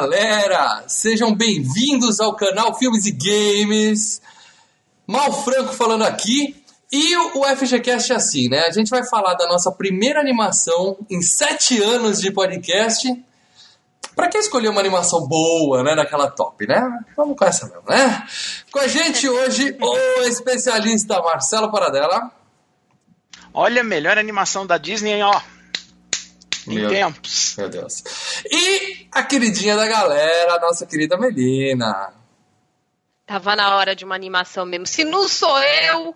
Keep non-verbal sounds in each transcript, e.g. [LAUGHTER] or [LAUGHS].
Galera! Sejam bem-vindos ao canal Filmes e Games. Mal Franco falando aqui. E o FGCast é assim, né? A gente vai falar da nossa primeira animação em sete anos de podcast. Pra que escolher uma animação boa, né? Daquela top, né? Vamos com essa mesmo, né? Com a gente [LAUGHS] hoje, o especialista Marcelo Paradela. Olha, melhor animação da Disney, ó. Em Meu- tempos. Meu Deus. E a queridinha da galera, a nossa querida Melina. Tava na hora de uma animação mesmo. Se não sou eu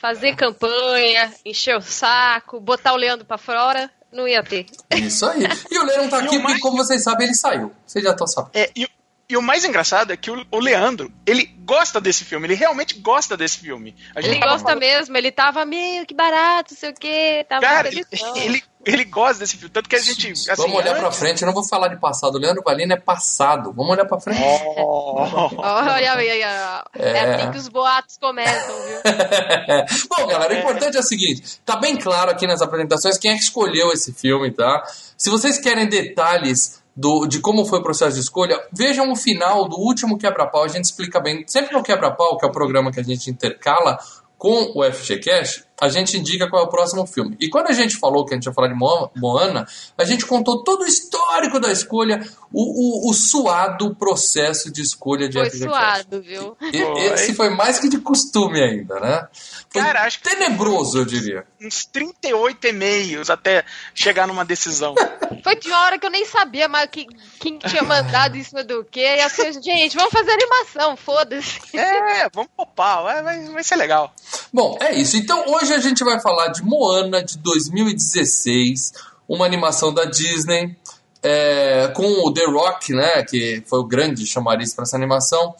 fazer campanha, encher o saco, botar o Leandro pra fora, não ia ter. Isso aí. E o não tá [LAUGHS] E aqui porque, mais- como vocês sabem, ele saiu. Vocês já estão sabendo. É, e, e o mais engraçado é que o, o Leandro, ele gosta desse filme, ele realmente gosta desse filme. A Ele gosta falando- mesmo, ele tava meio que barato, sei o quê, tava Cara, ele, ele, ele gosta desse filme, tanto que a gente. Assim, Vamos olhar pra antes- frente, eu não vou falar de passado. O Leandro Valina é passado. Vamos olhar pra frente. Oh. Olha, olha, olha. É. É. assim que os boatos começam, viu? [LAUGHS] Bom, galera, o importante é o seguinte: tá bem claro aqui nas apresentações quem é que escolheu esse filme, tá? Se vocês querem detalhes do, de como foi o processo de escolha, vejam o final do último quebra-pau. A gente explica bem. Sempre no quebra-pau, que é o programa que a gente intercala com o FGCast, a gente indica qual é o próximo filme. E quando a gente falou que a gente ia falar de Mo- Moana, a gente contou todo o histórico da escolha, o, o, o suado processo de escolha de Foi FGCast. suado, viu? E- Foi. Esse foi mais que de costume ainda, né? Foi Cara, acho que- tenebroso, eu diria. Uns 38 e-mails até chegar numa decisão. [LAUGHS] Foi de hora que eu nem sabia mais que, quem tinha mandado isso do que. E assim, gente, vamos fazer animação, foda-se. É, vamos popar, vai, vai, vai ser legal. Bom, é isso. Então hoje a gente vai falar de Moana de 2016, uma animação da Disney, é, com o The Rock, né? Que foi o grande chamariz para essa animação.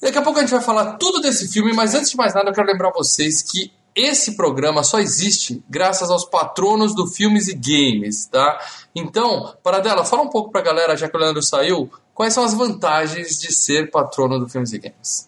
Daqui a pouco a gente vai falar tudo desse filme, mas antes de mais nada eu quero lembrar vocês que esse programa só existe graças aos patronos do Filmes e Games, tá? Então, Paradela, fala um pouco pra galera, já que o Leandro saiu, quais são as vantagens de ser patrono do Filmes e Games?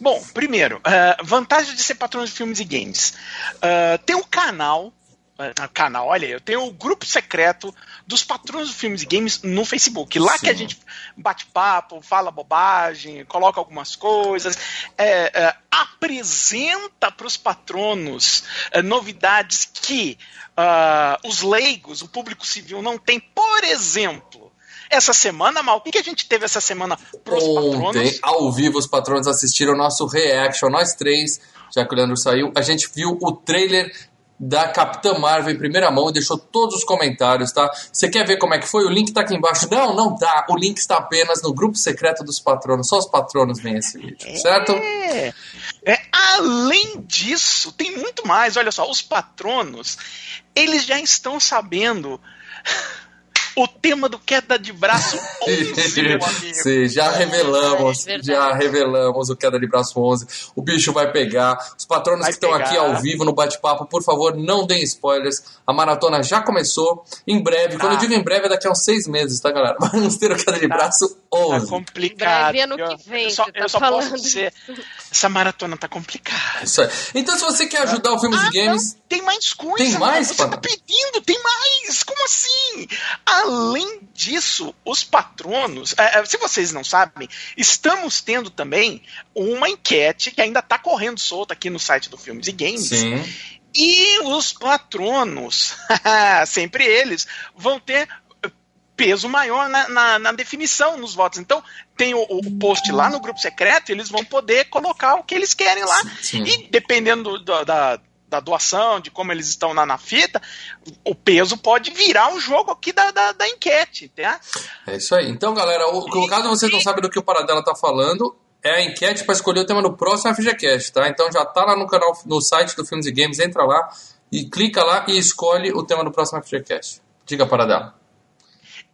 Bom, primeiro, eh, vantagem de ser patrono de filmes e games. Eh, tem um canal. eh, canal, olha aí, eu tenho o grupo secreto dos patronos de filmes e games no Facebook. Lá Sim. que a gente bate papo, fala bobagem, coloca algumas coisas, eh, eh, apresenta para os patronos eh, novidades que ah, os leigos, o público civil, não tem. Por exemplo, essa semana, Mal, o que que a gente teve essa semana para os Ontem, patronos? ao vivo, os patronos assistiram o nosso reaction, nós três, já que o Leandro saiu. A gente viu o trailer da Capitã Marvel em primeira mão e deixou todos os comentários, tá? Você quer ver como é que foi? O link tá aqui embaixo. Não, não tá. O link está apenas no grupo secreto dos patronos. Só os patronos veem esse vídeo, certo? É. É, além disso, tem muito mais. Olha só, os patronos, eles já estão sabendo o tema do queda de braço 11, [LAUGHS] meu amigo. Sim, já revelamos, É já revelamos o Queda de Braço 11. O bicho vai pegar. Os patronos Vai que estão aqui ao vivo no bate-papo, por favor, não deem spoilers. A maratona já começou. Em breve, quando eu Tá. digo em breve, é daqui a uns seis meses, tá, galera? [LAUGHS] Vamos ter o Queda de Braço Tá 11. complicado. Breve ano Eu- que vem, eu só, tá eu só posso dizer, essa maratona tá complicada. Isso aí. Então, se você quer ajudar o Filmes Ah, e Games, não, tem mais coisa. Tem mais, mano. Você tá pedindo, tem mais. Como assim? Além disso, os patronos, é, é, se vocês não sabem, estamos tendo também uma enquete que ainda tá correndo solta aqui no site do Filmes e Games. sim. E os patronos, [LAUGHS] sempre eles, vão ter peso maior na, na- na definição nos votos. Então, tem o, o post lá no grupo secreto, eles vão poder colocar o que eles querem lá. Sim. E dependendo do- da, da doação, de como eles estão na, na fita, o peso pode virar o jogo aqui da, da, da enquete, tá? É isso aí. Então, galera, o, o caso vocês não sabem do que o Paradela tá falando, é a enquete para escolher o tema do próximo FGCast, tá? Então já tá lá no canal, no site do Filmes e Games, entra lá e clica lá e escolhe o tema do próximo FGCast. Diga, Paradela.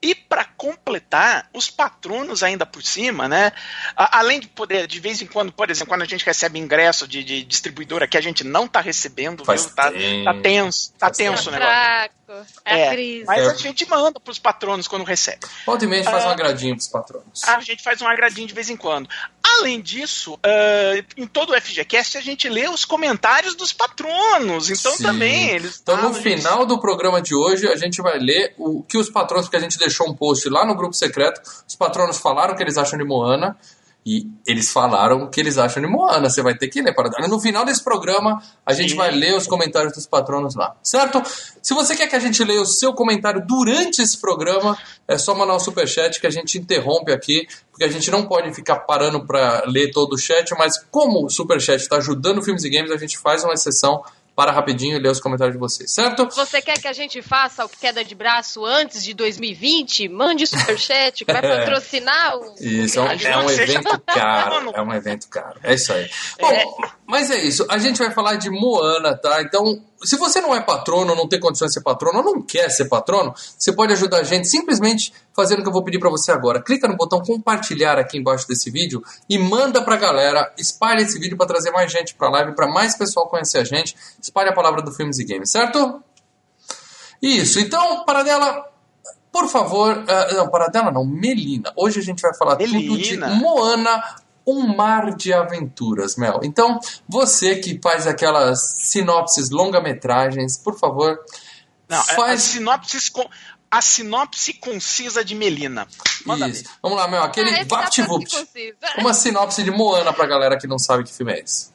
E para completar, os patronos ainda por cima, né? além de poder, de vez em quando, por exemplo, quando a gente recebe ingresso de, de distribuidora que a gente não tá recebendo, Faz viu? Tá, tá tenso, tá Faz tenso o negócio. Fraco. É, a crise. Mas É. a gente manda pros patronos quando recebe. Volta e meia a gente faz Ah. um agradinho pros patronos. A gente faz um agradinho de vez em quando. Além disso, ah, em todo o FGCast a gente lê os comentários dos patronos. Então Sim. também eles. Então, no final do programa de hoje, a gente vai ler o que os patronos, porque a gente deixou um post lá no grupo secreto, os patronos falaram o que eles acham de Moana, e eles falaram o que eles acham de Moana. Você vai ter que ler para No final desse programa, a gente Sim. vai ler os comentários dos patronos lá, certo? Se você quer que a gente leia o seu comentário durante esse programa, é só mandar um superchat que a gente interrompe aqui, porque a gente não pode ficar parando para ler todo o chat, mas como o superchat está ajudando filmes e games, a gente faz uma exceção para rapidinho e ler os comentários de vocês, certo? Você quer que a gente faça o queda de braço antes de 2020? Mande superchat que vai [LAUGHS] É. patrocinar o. Isso, é um, é um evento caro. É um evento caro. É isso aí. Bom, mas é isso. A gente vai falar de Moana, tá? Então, se você não é patrono, não tem condições de ser patrono, ou não quer ser patrono, você pode ajudar a gente simplesmente fazendo o que eu vou pedir pra você agora. Clica no botão compartilhar aqui embaixo desse vídeo e manda pra galera. Espalhe esse vídeo pra trazer mais gente pra live, pra mais pessoal conhecer a gente. Espalhe a palavra do Filmes e Games, certo? Isso. Então, Paradela, por favor, ah, não, Paradela não, Melina. Hoje a gente vai falar tudo de Melina. Moana, um mar de aventuras, Mel. Então, você que faz aquelas sinopses, longa-metragens, por favor, Não, é a, a faz sinopse, con- a sinopse concisa de Melina. Manda isso. ver. Vamos lá, Mel, aquele Ah, VaptVupt. conciso. Uma sinopse de Moana pra galera que não sabe que filme é esse.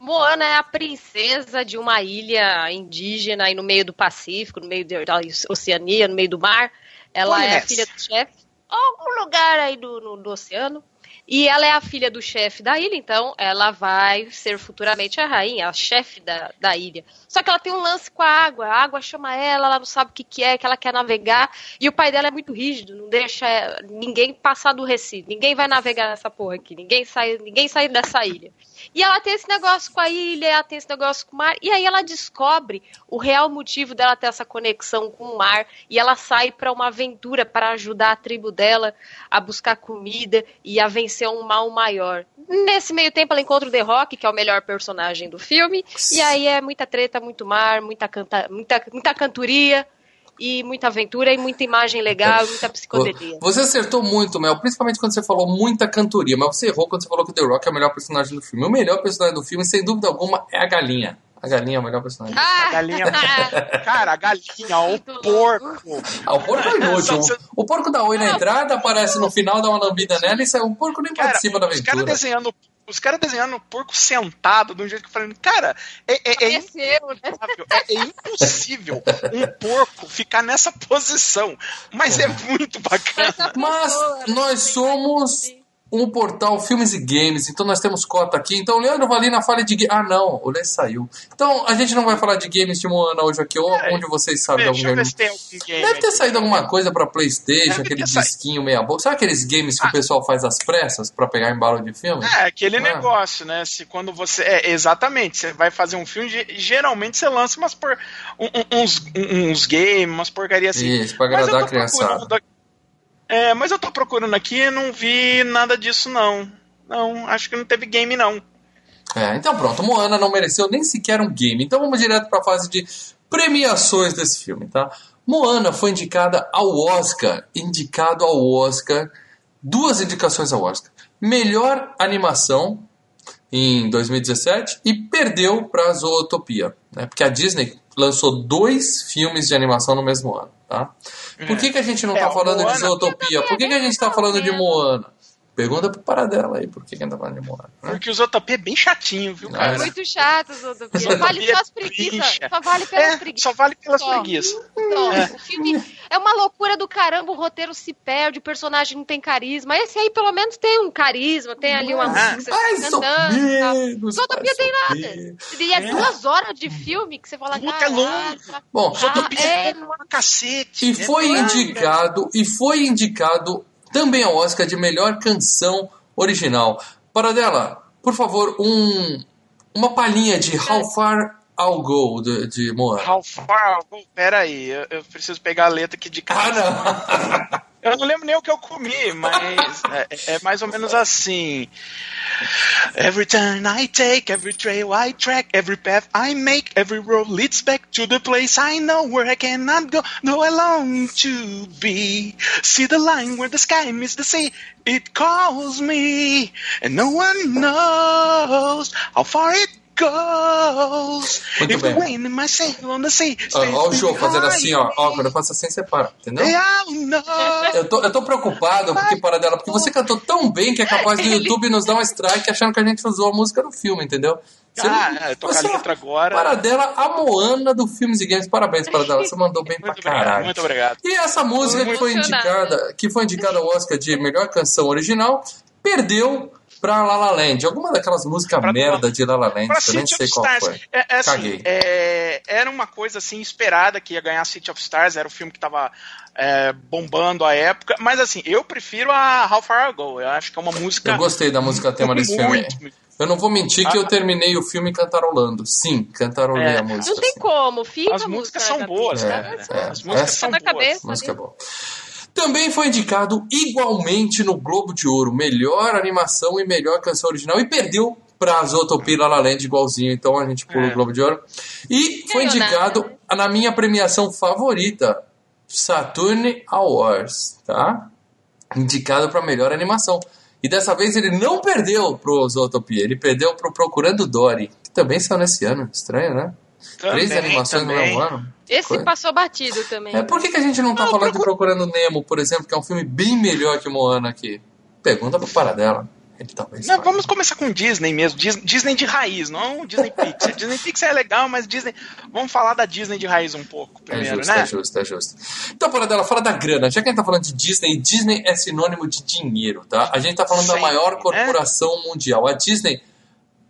Moana é a princesa de uma ilha indígena aí no meio do Pacífico, no meio da Oceania, no meio do mar. Ela é Polinésia. a filha do chefe, algum lugar aí do, no- do oceano. E ela é a filha do chefe da ilha, então ela vai ser futuramente a rainha, a chefe da, da ilha. Só que ela tem um lance com a água, a água chama ela, ela não sabe o que, que é, que ela quer navegar. E o pai dela é muito rígido, não deixa ninguém passar do Recife, ninguém vai navegar nessa porra aqui, ninguém sai, ninguém sai dessa ilha. E ela tem esse negócio com a ilha, ela tem esse negócio com o mar, e aí ela descobre o real motivo dela ter essa conexão com o mar, e ela sai para uma aventura para ajudar a tribo dela a buscar comida e a vencer um mal maior. Nesse meio tempo ela encontra o The Rock, que é o melhor personagem do filme, e aí é muita treta, muito mar, muita, canta, muita, muita cantoria, e muita aventura, e muita imagem legal, e muita psicodelia. Você acertou muito, Mel, principalmente quando você falou muita cantoria, mas você errou quando você falou que o The Rock é o melhor personagem do filme. O melhor personagem do filme, sem dúvida alguma, é a galinha. A galinha é o melhor personagem. A galinha. [LAUGHS] Cara, a galinha, o porco. Ah, o porco é inútil. O porco dá oi na entrada, aparece no final, dá uma lambida nela e sai. O porco nem Cara, participa da os caras aventura. desenhando. Os caras desenhando o porco sentado de um jeito que eu falei, cara, é, é, é né? improvável, é, é impossível um porco ficar nessa posição. Mas é muito bacana. Mas nós somos um portal Filmes e Games, então nós temos cota aqui. Então o Leandro Valina fala de. Ah, não, o Lê saiu. Então a gente não vai falar de games de Moana hoje aqui, ou É, onde vocês sabem de algum game. Deve ter saído alguma coisa pra Playstation, Deve aquele disquinho meia boca. Sabe aqueles games que o Ah. pessoal faz às pressas pra pegar embalo de filme? É, aquele Ah. negócio, né? Se quando você. É, exatamente. Você vai fazer um filme, ge- geralmente você lança umas por, uns, um- uns games, umas porcarias assim. Isso, pra agradar a criançada. procurando É, mas eu tô procurando aqui e não vi nada disso, não. Não, acho que não teve game, não. É, então pronto, Moana não mereceu nem sequer um game. Então vamos direto para a fase de premiações desse filme, tá? Moana foi indicada ao Oscar, indicado ao Oscar, duas indicações ao Oscar. Melhor animação em 2017 e perdeu para Zootopia, né? Porque a Disney lançou dois filmes de animação no mesmo ano, tá? Por que, que a gente não É, tá falando de Moana- Zootopia? Por que, que a gente tá falando de Moana? Pergunta pro Paradela aí, por que, que a gente tá falando de Moana? né? Porque o Zootopia é bem chatinho, viu, Ah, cara? é. Muito chato, Zootopia. [LAUGHS] Zootopia Vale pelas é preguiças. bicha. Só vale pelas É, preguiças. só vale pelas Só. preguiças. Só. É. O filme é uma loucura do caramba, o roteiro se perde, o personagem não tem carisma. Esse aí, pelo menos, tem um carisma, tem ali uma música tal. menos, Zootopia mais tem nada. E é duas horas de filme que você fala, Puta, é cara. longo. Bom, Zootopia é, é uma cacete. e é foi indicado, e foi indicado também ao Oscar de melhor canção original. Paradela, por favor, um, uma palhinha de How Far I'll Go de, de Moana. How far? Oh, pera aí, eu, eu preciso pegar a letra aqui de Ah, cara. não! [LAUGHS] Eu não lembro nem o que eu comi, mas é, é mais ou menos assim. Every turn I take, every trail I track, every path I make, every road leads back to the place I know where I cannot go, though I long to be. See the line where the sky meets the sea, it calls me, and no one knows how far it goes. Muito If the bem. wind in my sail on the sea Ó, o show fazendo assim, ó. Ó, quando eu faço assim, você para, entendeu? Eu tô, eu tô preocupado porque para dela, porque você cantou tão bem que é capaz do YouTube nos dar um strike achando que a gente usou a música no filme, entendeu? Você Ah, não- é, tocar você- a letra agora. Para dela, a Moana do Filmes e Games. Parabéns, para dela. Você mandou bem pra Muito obrigado, caralho. muito obrigado. E essa música que foi indicada, que foi indicada ao Oscar de melhor canção original, perdeu pra La La Land. Alguma daquelas músicas Pra- merda de La La Land, Pra que eu nem sei qual Stars, foi. é, é assim, Caguei. é, era uma coisa assim esperada que ia ganhar City of Stars, era o filme que tava é, bombando à época, mas assim, eu prefiro a How Far I Go, eu acho que é uma música Eu gostei da música tema desse filme. muito, Eu não vou mentir que Ah. eu terminei o filme cantarolando. Sim, cantarolei É. a música. Não tem sim. como, fica As a músicas música são boas, cabeça. É, cara. é. As músicas Essa- são boas. cabeça. Música boa. Também foi indicado igualmente no Globo de Ouro, melhor animação e melhor canção original, e perdeu pra Zootopia e La La Land igualzinho, então a gente pula É. o Globo de Ouro. E foi indicado na minha premiação favorita, Saturn Awards, tá? Indicado pra melhor animação. E dessa vez ele não perdeu pro Zootopia, ele perdeu pro Procurando Dory, que também saiu nesse ano. Estranho, né? Três Também, animações no também. mesmo ano. Esse Coisa. passou batido também. É, por que, que a gente não tá Não, falando de procura- Procurando Nemo, por exemplo, que é um filme bem melhor que Moana aqui? Pergunta pro Paradela. Ele talvez Não, vamos começar com Disney mesmo, Dis- Disney de raiz, não Disney Pixar. [LAUGHS] Disney Pixar é legal, mas Disney. Vamos falar da Disney de raiz um pouco É primeiro, justo, né? é justo, é justo. Então, Paradela, fala da grana. Já que a gente tá falando de Disney, Disney é sinônimo de dinheiro, tá? A gente tá falando da maior né? corporação mundial. A Disney,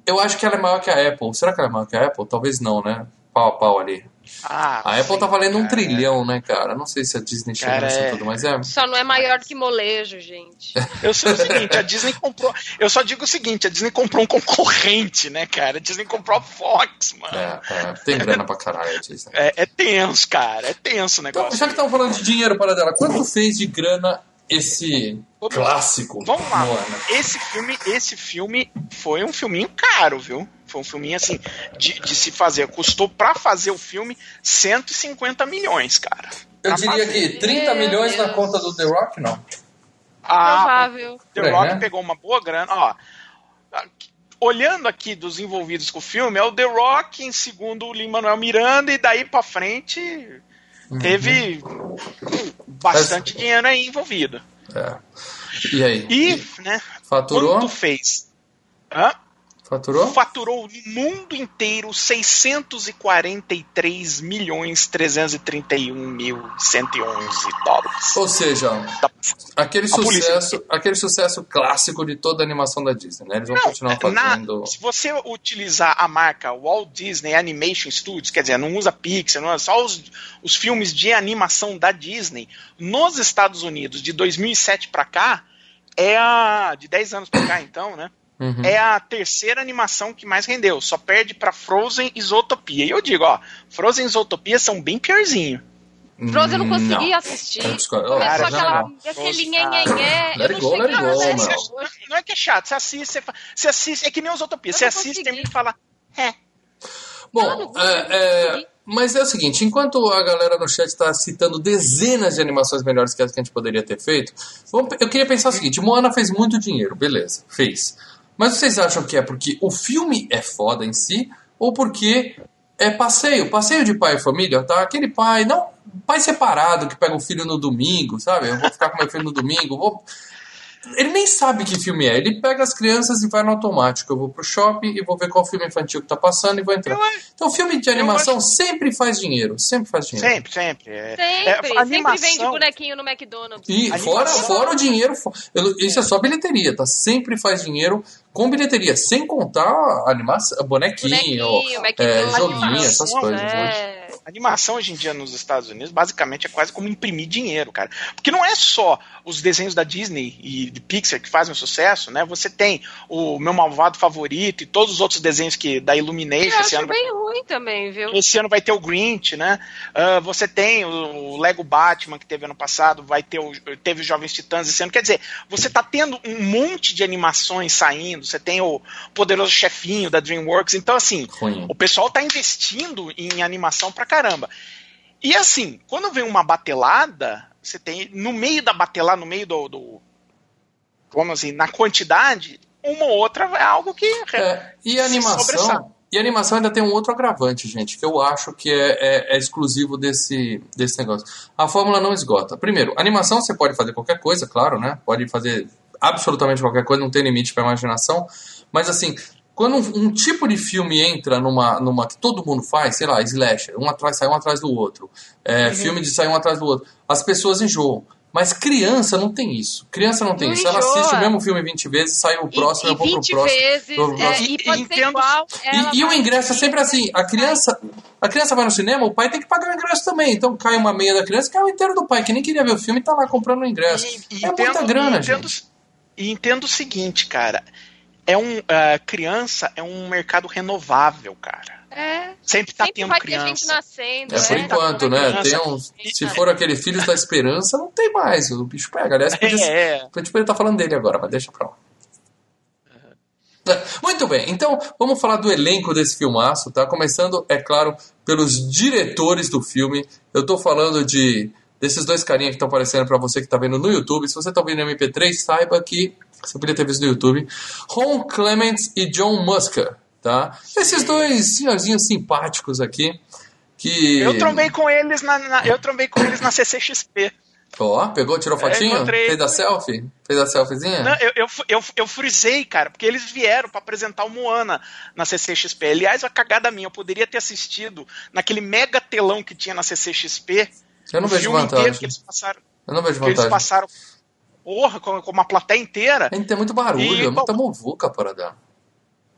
eu acho que ela é maior que a Apple. Será que ela é maior que a Apple? Talvez não, né? Pau a pau ali. Ah, A Apple sim, tá valendo um cara. trilhão, né, cara? Não sei se a Disney chega Cara, nisso é- tudo, mas é. Só não é maior que molejo, gente. [LAUGHS] Eu sei o seguinte, a Disney comprou. Eu só digo o seguinte, a Disney comprou um concorrente, né, cara? A Disney comprou a Fox, mano. É, é, tem grana pra caralho a Disney. É, é tenso, cara. É tenso o Então, negócio. já que estamos falando de dinheiro, para dela, quanto fez de grana esse clássico? Vamos lá. Moana? Esse filme, esse filme foi um filminho caro, viu? Foi um filminho assim de, de se fazer. Custou pra fazer o filme 150 milhões, cara. Eu diria fazer. que 30 Meu milhões na conta do The Rock, não. Ah, Provável. The aí, Rock né? pegou uma boa grana. Ó, olhando aqui dos envolvidos com o filme, é o The Rock, em segundo o Lin-Manuel Miranda, e daí pra frente Uhum. teve bastante dinheiro aí envolvido. É. E aí? E, né, Faturou? quanto fez? Hã? Faturou? Faturou no mundo inteiro 643 milhões 331 mil 111 dólares. Ou seja, aquele A polícia. sucesso, aquele sucesso clássico de toda a animação da Disney, né? Eles vão continuar Na- fazendo. se você utilizar a marca Walt Disney Animation Studios, quer dizer, não usa Pixar, não é só os, os filmes de animação da Disney, nos Estados Unidos, de 2007 pra cá, é a. de 10 anos pra cá, então, né? Uhum. É a terceira animação que mais rendeu. Só perde pra Frozen e Zootopia. E eu digo, ó, Frozen e Zootopia são bem piorzinho. Frozen eu não consegui Hum, Não. assistir. Eu discordo. Começou Cara, aquela, não. aquele nhenhenhé. Let it não go, let it hoje. Não é que é chato, você assiste, você, fa- você assiste, é que nem o Zootopia. Eu Você assiste, consegui. termina e fala, é. Bom, Não, é, é, consegui. mas é o seguinte, enquanto a galera no chat está citando dezenas de animações melhores que as que a gente poderia ter feito, vamos- eu queria pensar o seguinte, Moana fez muito dinheiro, beleza, fez. Mas vocês acham que é porque o filme é foda em si, ou porque é passeio, passeio de pai e família, tá? Aquele pai, não, pai separado que pega o filho no domingo, sabe? Eu vou ficar com meu filho no domingo, vou... Ele nem sabe que filme é. Ele pega as crianças e vai no automático. Eu vou pro shopping e vou ver qual filme infantil que tá passando e vou entrar. Eu Então, filme de animação sempre faz dinheiro. Sempre faz dinheiro. Sempre, sempre. É, Sempre, é, sempre animação- vende bonequinho no McDonald's. E Animação- fora, fora o dinheiro, fo- eu- isso é só bilheteria, tá? Sempre faz dinheiro com bilheteria, sem contar animação, bonequinho, Bonequinho, é, joguinho, essas coisas. É. animação hoje em dia nos Estados Unidos, basicamente, é quase como imprimir dinheiro, cara. Porque não é só os desenhos da Disney e de Pixar que fazem sucesso, né? Você tem o meu malvado favorito e todos os outros desenhos que da Illumination. Eu esse acho ano bem ruim também, viu? Esse ano vai ter o Grinch, né? Uh, você tem o Lego Batman que teve ano passado, vai ter o, teve os Jovens Titãs esse ano. Quer dizer, você tá tendo um monte de animações saindo. Você tem o Poderoso Chefinho da DreamWorks. Então, assim, Ruim. o pessoal tá investindo em animação pra caramba. E assim, quando vem uma batelada, você tem no meio da batelada, no meio do, do vamos assim, na quantidade, uma ou outra é algo que É, e sobressai. animação. E a animação ainda tem um outro agravante, gente, que eu acho que é, é- é exclusivo desse, desse negócio. A fórmula não esgota. Primeiro, animação você pode fazer qualquer coisa, claro, né? Pode fazer absolutamente qualquer coisa, não tem limite para imaginação. Mas assim, quando um, um tipo de filme entra numa, numa que todo mundo faz, sei lá, slasher, um atrás sai um atrás do outro, é, filme de sair um atrás do outro, as pessoas enjoam. Mas criança não tem isso. Criança não tem Não isso. Ela enjoa. assiste o mesmo filme 20 vezes, sai o próximo, e, eu vou e pro 20 próximo. vezes, pro é, próximo. e pode Entendo- igual. ela E, e o ingresso é sempre assim, a criança, a criança vai no cinema, o pai tem que pagar o ingresso também. Então cai uma meia da criança, cai o inteiro do pai, que nem queria ver o filme e tá lá comprando o ingresso. E- e é muita entendo- grana, e entendo, gente. E entendo o seguinte, cara. É um. ah, criança é um mercado renovável, cara. É, Sempre tá sempre tendo vai ter gente criança. nascendo. É por né? enquanto, né? criança. Tem uns, se for aquele Filhos da Esperança, não tem mais. O bicho pega. Aliás, podia, É, é. podia estar falando dele agora, mas deixa pra lá. É, Muito bem, então vamos falar do elenco desse filmaço, tá? Começando, é claro, pelos diretores do filme. Eu tô falando de desses dois carinhas que estão aparecendo pra você que tá vendo no YouTube. Se você tá ouvindo no MP3, saiba que você podia ter visto no YouTube. Ron Clements e John Musker, tá? Esses dois senhorzinhos simpáticos aqui que Eu trombei com eles na, na- eu trombei com eles na CCXP. Ó, pegou, tirou É, fotinho? encontrei. Fez a selfie? Fez a selfiezinha? Não, eu, eu, eu, eu frisei, cara, porque eles vieram pra apresentar o Moana na CCXP. Aliás, a cagada minha, eu poderia ter assistido naquele mega telão que tinha na CCXP. Eu não vejo vantagem. que eles passaram. Eu não vejo Que eles vantagem. passaram. Porra, com, uma plateia inteira. Tem, tem muito barulho, E, é muita bom, muvuca a parada.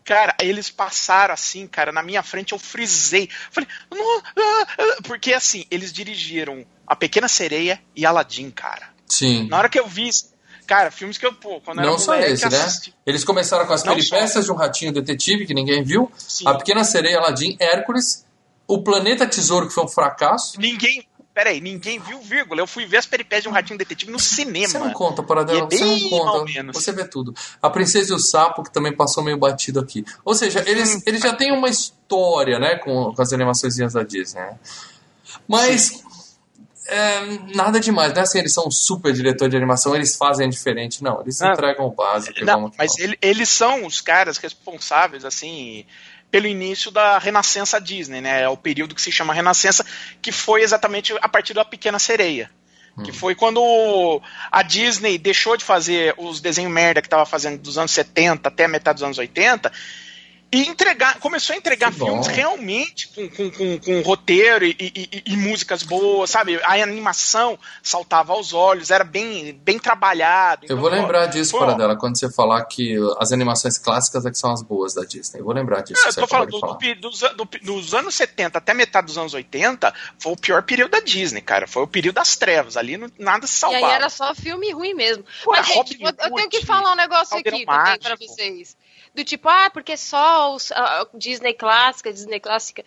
Cara, eles passaram assim, cara, na minha frente eu frisei. Falei, "Não, ah, ah", porque assim, eles dirigiram A Pequena Sereia e Aladdin, cara. Sim. Na hora que eu vi, cara, filmes que eu, pô, quando Não era só moleque, esse, né? assisti. Eles começaram com as Não peripécias de um ratinho detetive que ninguém viu. Sim. A Pequena Sereia, Aladdin, Hércules. O Planeta Tesouro, que foi um fracasso. Ninguém, peraí, ninguém viu vírgula. Eu fui ver as peripécias de um ratinho detetive no cinema. Você não conta, Paradela. E é Você não conta. Você vê tudo. A Princesa e o Sapo, que também passou meio batido aqui. Ou seja, eles, eles já têm uma história, né, com, com as animações da Disney. né? Mas. é, nada demais, não é assim, eles são um super diretor de animação, eles fazem diferente, não, eles Não. entregam o básico. Não, mas ele- eles são os caras responsáveis, assim, pelo início da Renascença Disney, né? É o período que se chama Renascença, que foi exatamente a partir da Pequena Sereia. Hum. Que foi quando a Disney deixou de fazer os desenhos merda que estava fazendo dos anos 70 até a metade dos anos 80 e entregar, começou a entregar Que bom. filmes realmente com, com, com, com roteiro e, e- e- e músicas boas, sabe? A animação saltava aos olhos, era bem, bem trabalhado. Eu Então, vou pô, lembrar disso, pô, Paradela, quando você falar que as animações clássicas é que são as boas da Disney. Eu vou lembrar disso. Eu que tô falando do- falar. do- dos, do- dos anos 70 até metade dos anos 80, foi o pior período da Disney, cara. Foi o período das trevas. Ali não- nada se E salvava. aí era só filme ruim mesmo. Pô, Mas, gente, eu, eu tenho que falar um negócio aqui Caldeirão também pra Mágico. vocês. Do tipo, ah, porque só os, ah, Disney clássica, Disney clássica.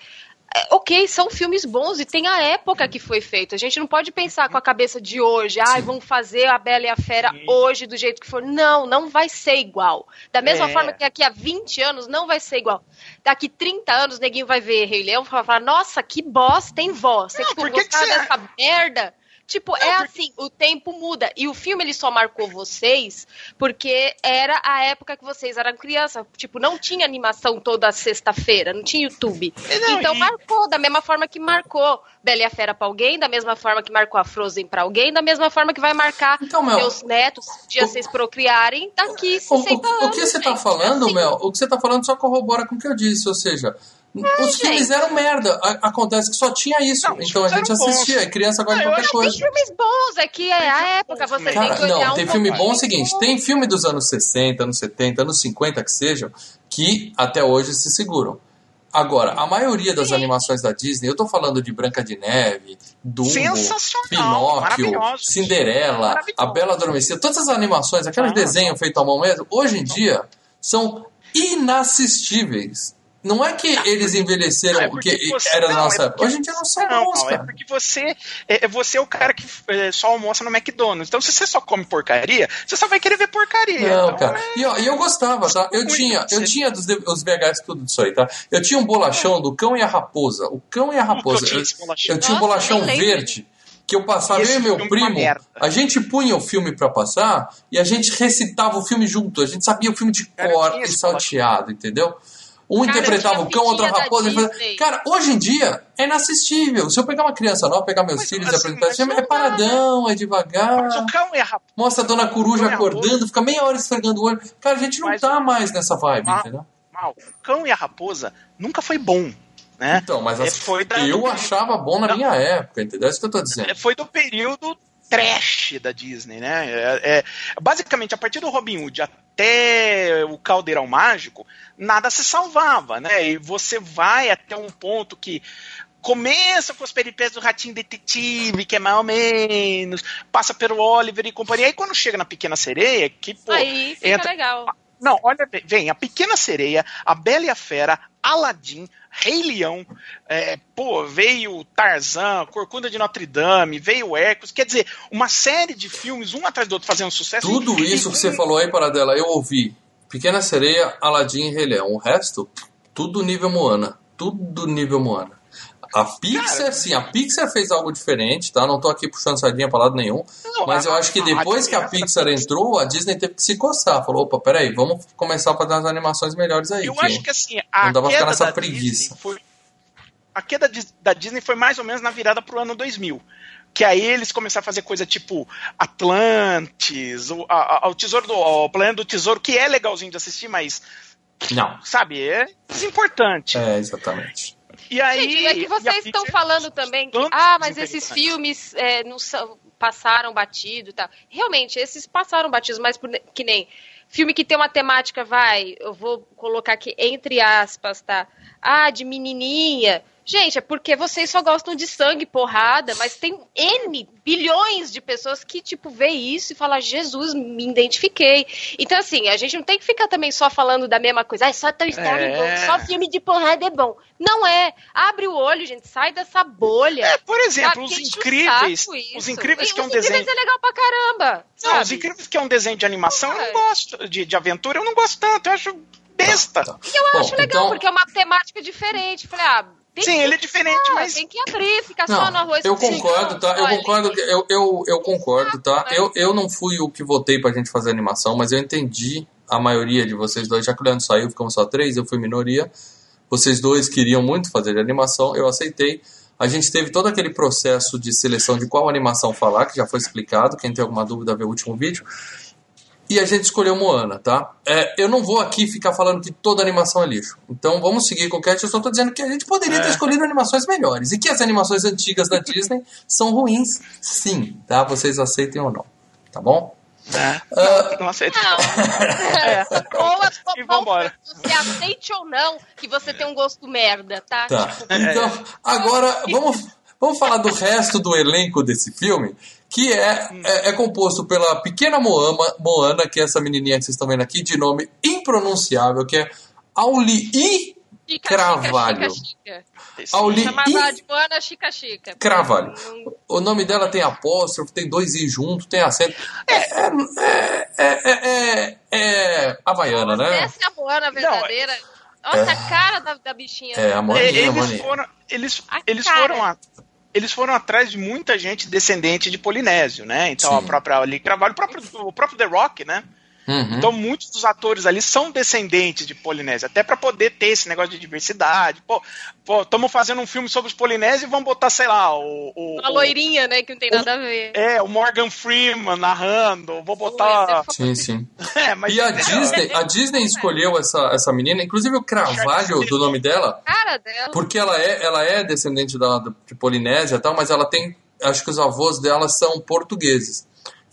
É, ok, são filmes bons e tem a época que foi feito. A gente não pode pensar com a cabeça de hoje, ai, Sim. vamos fazer a Bela e a Fera Sim. hoje do jeito que for. Não, não vai ser igual. Da mesma É. forma que daqui a 20 anos não vai ser igual. Daqui 30 anos, neguinho vai ver Rei Leão e vai falar, nossa, que bosta, tem voz. Você Não, que por que que você- dessa merda. Tipo, é assim, o tempo muda. E o filme ele só marcou vocês porque era a época que vocês eram criança. Tipo, não tinha animação toda sexta-feira, não tinha YouTube. Não, então e- marcou, da mesma forma que marcou Bela e a Fera pra alguém, da mesma forma que marcou a Frozen pra alguém, da mesma forma que vai marcar Então, Mel, seus netos, se dia o- vocês procriarem, daqui O, 60 o- o anos. que você tá gente. falando, É assim. Mel, o que você tá falando só corrobora com o que eu disse, ou seja, os filmes gente. eram merda. A- acontece que só tinha isso. Não, os então a filmes gente bons. assistia. E criança gosta de eu qualquer acho Tem coisa. filmes bons, é que é a filmes época, bons você mesmo. tem Cara, que olhar não, um tem filme pouquinho. bom é o seguinte: tem filme dos anos 60, anos 70, anos 50 que sejam, que até hoje se seguram. Agora, a maioria das animações da Disney, eu tô falando de Branca de Neve, Dumbo, Pinóquio. Cinderela. A Bela Adormecida, todas as animações, aqueles Ah, desenhos feitos à mão mesmo, hoje em dia são inassistíveis. Não é que eles envelheceram é porque porque você- era da não, nossa é época. porque- Hoje em dia não são Não, bons, não, é porque você é, é você é o cara que é, só almoça no McDonald's. Então, se você só come porcaria, você só vai querer ver porcaria. Não, Então, cara. é- E, ó, eu gostava, tá? Eu Muito tinha, eu tinha dos, os VHS tudo disso aí, tá? Eu tinha um bolachão do Cão e a Raposa. O Cão e a Raposa. eu tinha Eu, tinha um Nossa, bolachão lembro. verde que eu passava, Esse eu e meu é primo, a gente punha o filme pra passar e a gente recitava o filme junto. A gente sabia o filme de cor e salteado, entendeu? Um Cara, interpretava o cão, outro a raposa. fazia-. Cara, hoje em dia é inassistível. Se eu pegar uma criança nova, pegar meus Mas, filhos e assim, apresentar esse filme, não é paradão, é devagar. Mas o cão e a raposa. Mostra a dona coruja acordando, fica meia hora esfregando o olho. Cara, a gente não Mas- tá mais nessa vibe, Ah. entendeu? Mal, o cão e a raposa nunca foi bom. Né? Então, mas É, as- foi da- eu achava bom na Não. minha época, entendeu? É isso que eu tô dizendo. É, foi do período trash da Disney, né? É, é, basicamente, a partir do Robin Hood até o Caldeirão Mágico, nada se salvava, né? E você vai até um ponto que começa com as peripécias do Ratinho Detetive, que é mais ou menos, passa pelo Oliver e companhia. Aí quando chega na Pequena Sereia, que, pô, Aí fica entra- legal. não, olha, vem a Pequena Sereia, a Bela e a Fera, Aladdin, Rei Leão, é, pô, veio Tarzan, Corcunda de Notre Dame, veio Hércules, quer dizer, uma série de filmes, um atrás do outro, fazendo sucesso. Tudo E- isso e- que você falou aí, Paradela, eu ouvi. Pequena Sereia, Aladdin e Rei Leão. O resto, tudo nível Moana. Tudo nível Moana. A Pixar, Cara, sim, a Pixar fez algo diferente, tá? Não tô aqui puxando sardinha pra lado nenhum. Não, Mas a- eu acho que depois a- que a Pixar entrou, a Disney teve que se coçar. Falou, opa, peraí, vamos começar a fazer umas animações melhores aí. Eu que- acho que assim, a não dá pra ficar queda nessa da preguiça. Disney foi. A queda da Disney foi mais ou menos na virada pro ano 2000. Que aí eles começaram a fazer coisa tipo Atlantis, o, a- a- o Tesouro do. O Planeta do Tesouro, que é legalzinho de assistir, mas, Não. sabe, é desimportante. É, exatamente. E aí. Gente, é que vocês estão falando também que, ah, mas esses filmes é, não são, passaram batido e tal. Realmente, esses passaram batidos, mas por- que nem filme que tem uma temática, vai, eu vou colocar aqui entre aspas, tá? Ah, de menininha. Gente, é porque vocês só gostam de sangue, porrada, mas tem N bilhões de pessoas que, tipo, vê isso e fala, Jesus, me identifiquei. Então, assim, a gente não tem que ficar também só falando da mesma coisa. Ah, só Toy Story É. bom, só filme de porrada é bom. Não é. Abre o olho, gente, sai dessa bolha. É, por exemplo, os incríveis. Os incríveis E que é um os Incríveis desenho. é legal pra caramba. Não, sabe? os incríveis que é um desenho de animação, eu não é. gosto. De, de aventura, eu não gosto tanto. Eu acho besta. Tá, tá. E eu Bom, acho legal, então- porque é uma temática diferente. Falei, ah, tem Sim, que ele é diferente, Ah, mas. Tem que abrir, ficar só no Não, arroz eu concordo, tá? Eu concordo, eu, eu, eu concordo, tá? né? Eu, eu não fui o que votei pra gente fazer animação, mas eu entendi a maioria de vocês dois, já que o Leandro saiu, ficamos só três, eu fui minoria. Vocês dois queriam muito fazer animação, eu aceitei. A gente teve todo aquele processo de seleção de qual animação falar, que já foi explicado. Quem tem alguma dúvida, vê o último vídeo. E a gente escolheu Moana, tá? É, eu não vou aqui ficar falando que toda animação é lixo. Então vamos seguir com o Cat. Eu só tô dizendo que a gente poderia ter É. escolhido animações melhores. E que as animações antigas da Disney [LAUGHS] são ruins, sim, tá? Vocês aceitem ou não, tá bom? É. Ah, Não aceito. Não. [LAUGHS] É. Ou, E ou, vambora. você aceite ou não que você tem um gosto merda, tá? Tá. Tipo, Então, agora vamos, vamos falar do resto do elenco desse filme, que é, é, é composto pela pequena Moama, Moana, que é essa menininha que vocês estão vendo aqui, de nome impronunciável, que é Auli Esse- Auli de Moana Chica Chica. Carvalho. Não- O nome dela tem apóstrofe, tem dois i junto, tem acento. É, é, é, é, é, é havaiana, né? Essa é a Moana verdadeira. Nossa, a cara da, da bichinha. É, a É, Moaninha, a eles foram, eles, A eles cara. foram a- eles foram atrás de muita gente descendente de polinésio, né? Então Sim. a própria Ali Carvalho, o próprio, o próprio The Rock, né? Uhum. Então muitos dos atores ali são descendentes de polinésia, até pra poder ter esse negócio de diversidade. Pô, estamos fazendo um filme sobre os polinésios e vamos botar, sei lá, o, o, Uma o- loirinha, né? Que não tem nada a ver. é, o Morgan Freeman narrando, vou botar. [LAUGHS] Sim, sim. É, mas E a Disney, a Disney escolheu essa, essa menina, inclusive o Carvalho do nome dela, cara dela. porque ela é, ela é descendente da, de Polinésia e tal, mas ela tem. Acho que os avós dela são portugueses.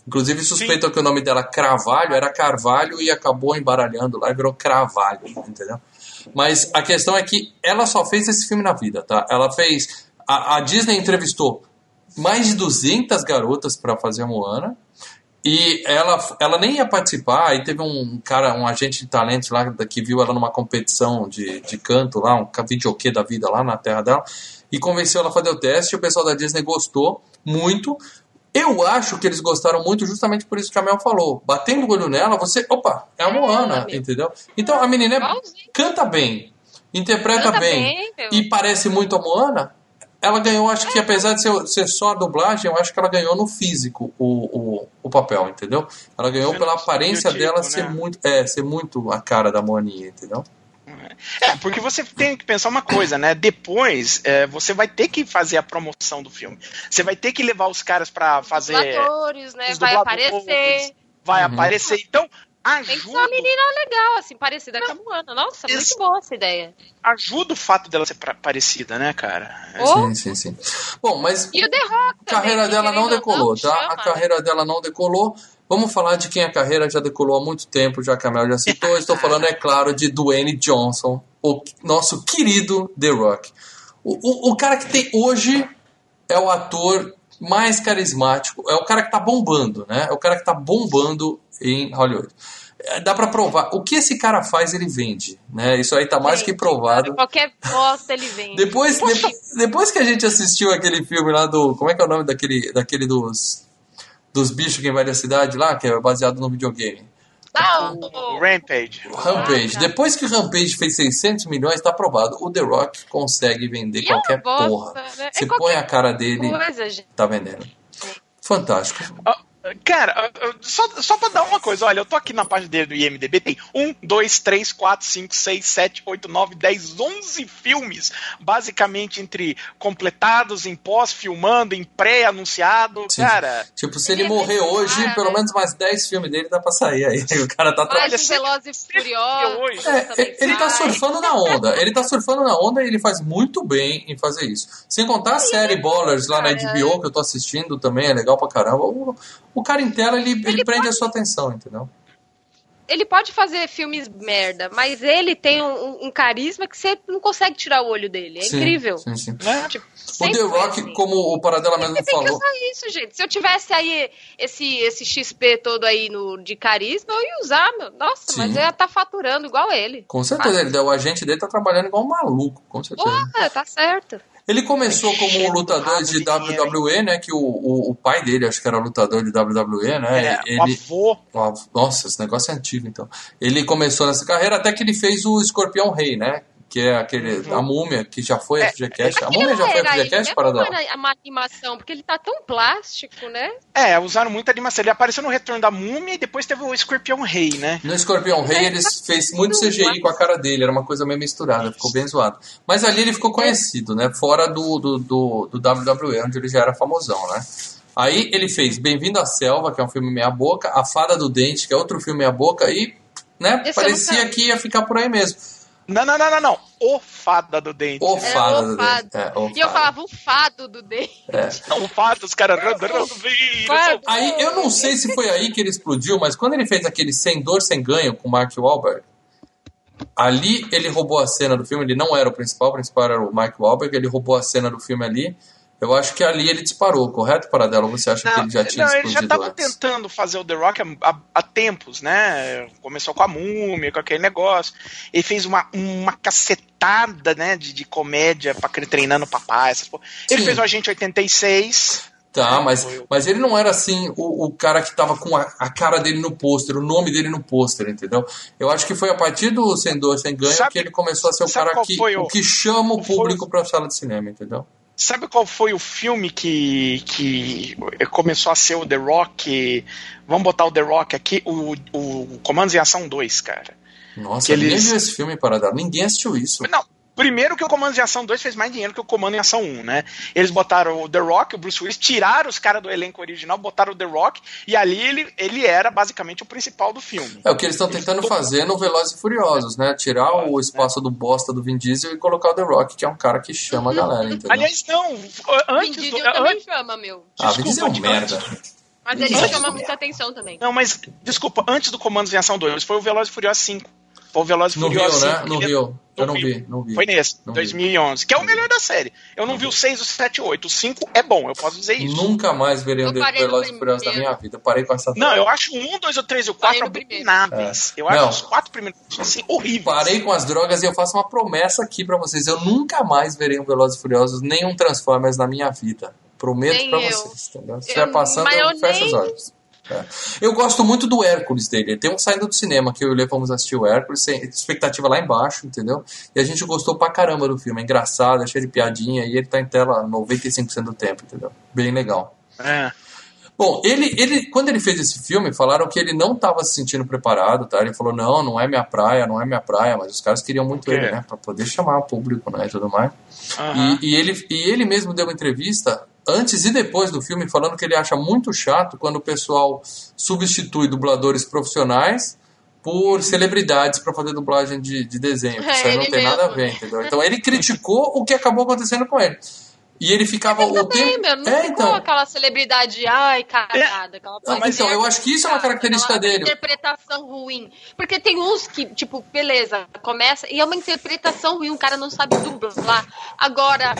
Inclusive suspeitam que o nome dela Cravalho era Carvalho e acabou embaralhando lá e virou Cravalho, entendeu? Mas a questão é que ela só fez esse filme na vida, tá? Ela fez. A, a Disney entrevistou mais de 200 garotas para fazer a Moana. E ela, ela nem ia participar, aí teve um cara, um agente de talentos lá que viu ela numa competição de, de canto lá, um videokê da vida lá na terra dela, e convenceu ela a fazer o teste, e o pessoal da Disney gostou muito. Eu acho que eles gostaram muito justamente por isso que a Mel falou. Batendo o olho nela, você. Opa, é a Moana, É, entendeu? Então a menina é- canta bem, interpreta Canta bem, bem, e parece muito a Moana. Ela ganhou, acho que apesar de ser, ser só a dublagem, eu acho que ela ganhou no físico o, o, o papel, entendeu? Ela ganhou pela aparência Fenotipo, dela né? ser muito, é, ser muito a cara da Moaninha, entendeu? É, porque você tem que pensar uma coisa, né? Depois, é, você vai ter que fazer a promoção do filme. Você vai ter que levar os caras pra fazer. Dubladores, né? os Vai aparecer. Vai Uhum. aparecer. Então, Tem que ser ajuda, uma menina legal, assim, parecida com a Moana. Nossa, Isso. muito boa essa ideia. ajuda o fato dela ser parecida, né, cara? Oh, Sim, sim, sim. Bom, mas E o The Rock a carreira dela não decolou, tá? chama, A carreira dela não decolou. Vamos falar de quem a carreira já decolou há muito tempo, já que a Mel já citou. Estou falando, é claro, de Dwayne Johnson, o nosso querido The Rock. O, o, o cara que tem hoje é o ator mais carismático, é o cara que tá bombando, né? É o cara que tá bombando em Hollywood. É, Dá pra provar. O que esse cara faz, ele vende, né? Isso aí tá mais que provado. Qualquer bosta ele vem. Depois, de- depois que a gente assistiu aquele filme lá do. Como é que é o nome daquele, daquele dos. Dos bichos que invadem a cidade lá, que é baseado no videogame? Ah, O o- Rampage. Rampage. tá. Depois que o Rampage fez 600 milhões, tá provado. O The Rock consegue vender E é qualquer bosta, porra. né? É Você qualquer põe a cara dele, coisa, tá vendendo. Fantástico. Ah, Cara, só, só pra dar uma coisa, olha, eu tô aqui na página dele do IMDB, tem 1, 2, 3, 4, 5, 6, 7, 8, 9, 10, 11 filmes, basicamente entre completados, em pós, filmando, em pré-anunciado, cara. Tipo, se ele é morrer hoje, cara, pelo menos mais 10 filmes dele dá pra sair aí. [LAUGHS] O cara tá se- Velozes e Furiosos. hoje- É, ele tá surfando na onda. Ele tá surfando na onda e ele faz muito bem em fazer isso. Sem contar a série Ballers lá na HBO, que eu tô assistindo também, é legal pra caramba. O, cara em tela, ele, ele, Ele prende a sua atenção, entendeu? Ele pode fazer filmes merda, mas ele tem um, um carisma que você não consegue tirar o olho dele. É Sim, incrível. Sim, sim. Né? Tipo, O The Rock, assim. como o Paradela mesmo Você tem que falou. usar isso, gente. Se eu tivesse aí esse, esse XP todo aí no, de carisma, eu ia usar, meu. Nossa, Sim. mas eu ia estar faturando igual ele. Com certeza, ele, o agente dele tá trabalhando igual um maluco, com certeza. Porra, tá certo. Ele começou como um lutador de WWE, né? Que o, o, o pai dele, acho que era lutador de WWE, né? É, ele, o avô. Nossa, esse negócio é antigo, então. Ele começou nessa carreira até que ele fez o Escorpião Rei, né? Que é aquele. A múmia, que já foi É, FGCast. A Aquilo múmia já foi FGCast, para Não dar. era uma animação, porque ele tá tão plástico, né? É, usaram muita animação. Ele apareceu no Retorno da Múmia e depois teve o Escorpião Rei, né? No Escorpião Rei, eles fez muito CGI com a cara dele, era uma coisa meio misturada, ficou bem zoado. Mas ali ele ficou conhecido, né? Fora do, do, do, do WWE, onde ele já era famosão, né? Aí ele fez Bem-vindo à Selva, que é um filme meia boca, A Fada do Dente, que é outro filme meia boca, e né, Esse parecia que ia ficar por aí mesmo. Não, não, não, não, não. O Fada do Dente. O Fada o do fado. Dente. É, o E eu falava o fado do dente. É. O Fada, os caras Fado. Aí eu não sei se foi aí que ele explodiu, mas quando ele fez aquele Sem Dor, Sem Ganho com o Mark Wahlberg, ali ele roubou a cena do filme, ele não era o principal, o principal era o Mark Wahlberg, ele roubou a cena do filme ali. Eu acho que ali ele disparou, correto, Paradelo? Ou você acha que Não, ele já tinha não, ele já explodido tava antes? tentando fazer o The Rock há, há- tempos, né? Começou com a múmia, com aquele negócio. Ele fez uma, uma cacetada, né, de, de comédia pra treinando papai, essas porra. Ele fez o Agente 86. Tá, mas, Foi mas ele não era assim o, o cara que tava com a, a cara dele no pôster, o nome dele no pôster, entendeu? Eu acho que foi a partir do Sem Dor, Sem Ganho Sabe- que ele começou a ser o cara que, foi o- o que chama o foi- público pra sala de cinema, entendeu? Sabe qual foi o filme que, que começou a ser o The Rock? Vamos botar o The Rock aqui, o, o Comandos em Ação 2, cara. Nossa, Que ninguém eles- viu esse filme, Paradelo. Ninguém assistiu isso. Não, primeiro que o Comando em Ação 2 fez mais dinheiro que o Comando em Ação 1, né? Eles botaram o The Rock, o Bruce Willis, tiraram os caras do elenco original, botaram o The Rock, e ali ele, ele era basicamente o principal do filme. É o que eles estão tentando fazer no Velozes e Furiosos, né? Tirar o espaço do bosta do Vin Diesel e colocar o The Rock, que é um cara que chama a galera, entendeu? Aliás, não, Vin antes do. Diesel também Antes, chama, meu. ah, Vin Diesel é um merda. Mas ele chama do- muita atenção também. não, mas, desculpa, antes do Comandos em Ação 2, foi o Velozes e Furiosos 5. Foi o Velozes e No Rio, Furiosos né? 5, No Rio. Eu não Rio. vi, não vi. Foi nesse, Não vi. 2011, que é o melhor da série. Eu não vi o 6, o 7 e o 8. O 5 é bom, eu posso dizer isso. Nunca mais verei um Eu Velozes e Furiosos da minha vida. Eu parei com essa Não, eu acho o 1, 2, o 3 e o 4 Parei no primeiro. abomináveis. Eu É. Não. acho os quatro primeiros assim, horríveis. Parei com as drogas e eu faço uma promessa aqui pra vocês. Eu nunca mais verei um Velozes e Furiosos, nem um Transformers na minha vida. Prometo Nem pra eu. vocês, entendeu? Se Eu- estiver passando, mas eu, eu fecho nem- os olhos. É. Eu gosto muito do Hércules dele. Tem um saindo do cinema que eu e o Lê fomos assistir o Hércules, sem expectativa lá embaixo, entendeu? E a gente gostou pra caramba do filme. É engraçado, é cheio de piadinha e ele tá em tela 95% do tempo, entendeu? Bem legal. É. Bom, ele, ele, quando ele fez esse filme, falaram que ele não estava se sentindo preparado, tá? Ele falou, não, não é minha praia, não é minha praia, mas os caras queriam muito ele, né? Pra poder chamar o público, né? E tudo mais. Aham. E, e ele, e ele mesmo deu uma entrevista antes e depois do filme falando que ele acha muito chato quando o pessoal substitui dubladores profissionais por celebridades para fazer dublagem de, de desenho. É, Isso aí não tem nada a mesmo. ver, entendeu? Então ele criticou o que acabou acontecendo com ele. E ele ficava Ele o também, tempo. meu, não é, então. aquela celebridade, ai, cagada. Aquela Não, mas então, eu acho que isso é uma característica dele. interpretação ruim. Porque tem uns que, tipo, beleza, começa e é uma interpretação ruim, o cara não sabe dublar. Agora,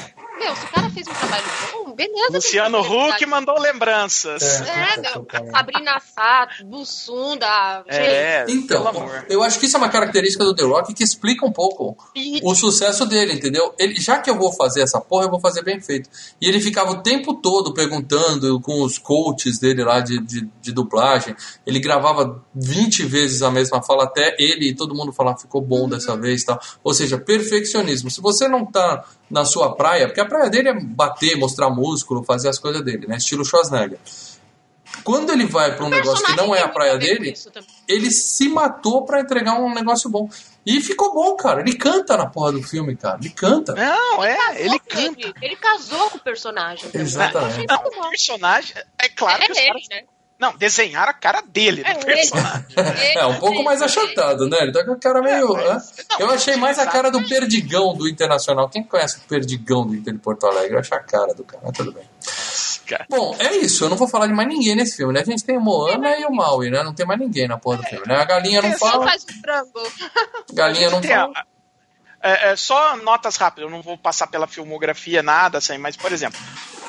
meu, se o cara fez um trabalho bom, beleza. Luciano Huck mandou lembranças. É, meu, Sabrina Sato, Bussunda, gente. É, Então, pelo amor. eu acho que isso é uma característica do The Rock que explica um pouco E- o sucesso dele, entendeu? Ele, já que eu vou fazer essa porra, eu vou fazer bem feito. E ele ficava o tempo todo perguntando com os coaches dele lá de, de, de dublagem. Ele gravava 20 vezes a mesma fala até ele e todo mundo falar ficou bom dessa vez e tal. Ou seja, perfeccionismo. Se você não tá na sua praia, porque a praia dele é bater, mostrar músculo, fazer as coisas dele, né? Estilo Schwarzenegger. Quando ele vai pra um negócio que não é a praia dele, ele se matou pra entregar um negócio bom. E ficou bom, cara. Ele canta na porra do filme, cara. Ele canta. Não, é, ele casou, canta. Ele casou com o personagem. Exatamente. Não, o personagem, é claro É que os ele, caras. né? Não, desenharam a cara dele É no ele. É, um pouco mais achatado, né? Ele tá com a cara meio. É, mas- não, Eu achei mais a cara do Perdigão do Internacional. Quem conhece o Perdigão do Inter de Porto Alegre? Eu acho a cara do cara, mas tudo bem. Cara. Bom, é isso. Eu não vou falar de mais ninguém nesse filme, né? A gente tem o Moana e o Maui, né? Não tem mais ninguém na porra do filme, né? A galinha não É, fala. faz o frango? Galinha não fala. É, é, só notas rápidas, eu não vou passar pela filmografia, nada assim, mas, por exemplo,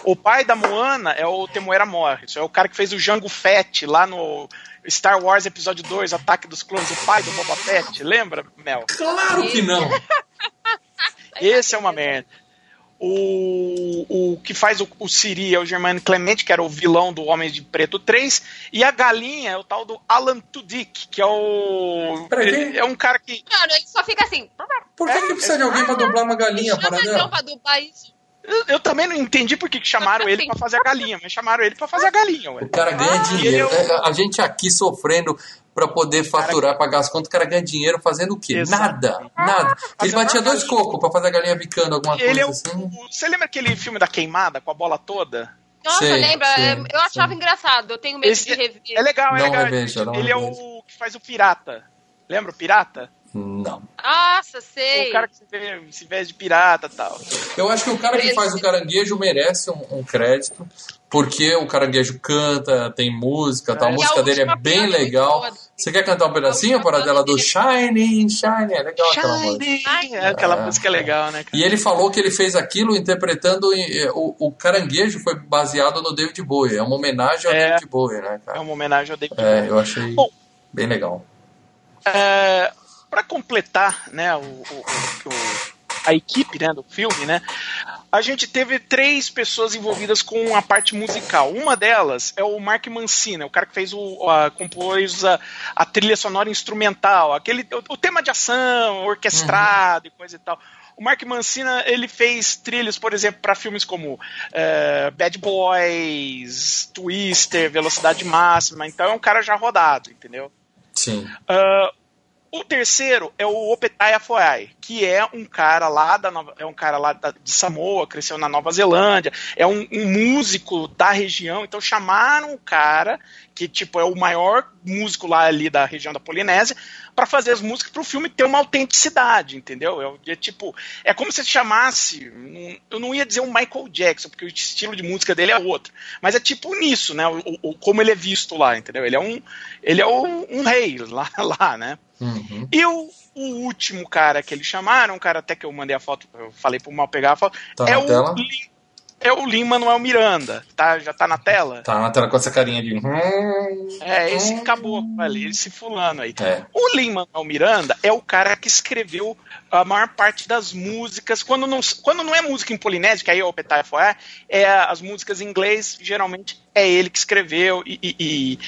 o pai da Moana é o Temuera Morris, é o cara que fez o Jango Fett lá no Star Wars Episódio 2, Ataque dos Clones, o pai do Boba Fett, lembra, Mel? Claro que não. [LAUGHS] Esse é uma merda. O, o que faz o, o Siri é o Germano Clemente, que era o vilão do Homem de Preto 3, e a galinha é o tal do Alan Tudyk, que é o. Peraí, ele- é um cara que. Mano, ele só fica assim. Por que, que precisa de alguém pra dublar uma galinha, pra dublar isso. Eu, eu também não entendi por que chamaram ele pra fazer a galinha, mas chamaram ele pra fazer a galinha, ué. O cara ganha Ah, dinheiro. é o- É, A gente aqui sofrendo pra poder faturar, pagar as contas, o cara ganha dinheiro fazendo o quê? Exato. Nada, nada. Ele Fazendo batia dois cocos pra fazer a galinha bicando alguma Ele é coisa o, assim. Você lembra aquele filme da queimada com a bola toda? Nossa, Sei, lembra? sei, É, eu achava sei. engraçado. Eu tenho medo Esse de rever. É legal, é Não legal. reveja, não ele é reveja. o que faz o pirata. Lembra o pirata? Não. Nossa, sei. O cara que se vê- se veste de pirata e tal. Eu acho que o cara que faz o caranguejo merece um, um crédito, porque o caranguejo canta, tem música, tal. a É. música a dele é bem é legal. Você quer cantar um pedacinho, para dela do Shining, Shining? É legal aquela música. Shiny! É, aquela É. música é legal, né? cara? E ele falou que ele fez aquilo interpretando. em- eh, O, o caranguejo foi baseado no David Bowie. É uma homenagem ao É. David Bowie, né, É cara? uma homenagem ao David É, Bowie. eu achei Bom. bem legal. É, para completar né, o, o- o- a equipe né, do filme, né, a gente teve três pessoas envolvidas com a parte musical. Uma delas é o Mark Mancini, o cara que fez o a, compôs a, a trilha sonora instrumental, aquele o, o tema de ação, orquestrado e coisa e tal. O Mark Mancina ele fez trilhas, por exemplo, para filmes como eh, Bad Boys, Twister, Velocidade Máxima. Então é um cara já rodado, entendeu? Sim. Ah, o terceiro é o Opetai Afoai, que é um cara lá da Nova- é um cara lá da- de Samoa, cresceu na Nova Zelândia, é um, um músico da região, então chamaram o cara que tipo é o maior músico lá ali da região da Polinésia para fazer as músicas para o filme ter uma autenticidade, entendeu? É, é tipo é como se chamasse, eu não ia dizer um Michael Jackson porque o estilo de música dele é outro, mas é tipo nisso, né? O, o- como ele é visto lá, entendeu? Ele é um ele é um, um rei lá, [LAUGHS] lá né? Uhum. E o, o último cara que eles chamaram, cara até que eu mandei a foto, eu falei pro mal pegar a foto, Tá é o tela? Lin- é o Lin Manuel Miranda, tá? Já tá na tela? Tá na tela com essa carinha de. É, esse caboclo ali, esse fulano aí. É. O Lin Manuel Miranda é o cara que escreveu a maior parte das músicas. Quando não, quando não é música em polinésia, que aí é o Petai Foé, é as músicas em inglês, geralmente é ele que escreveu e, e- e-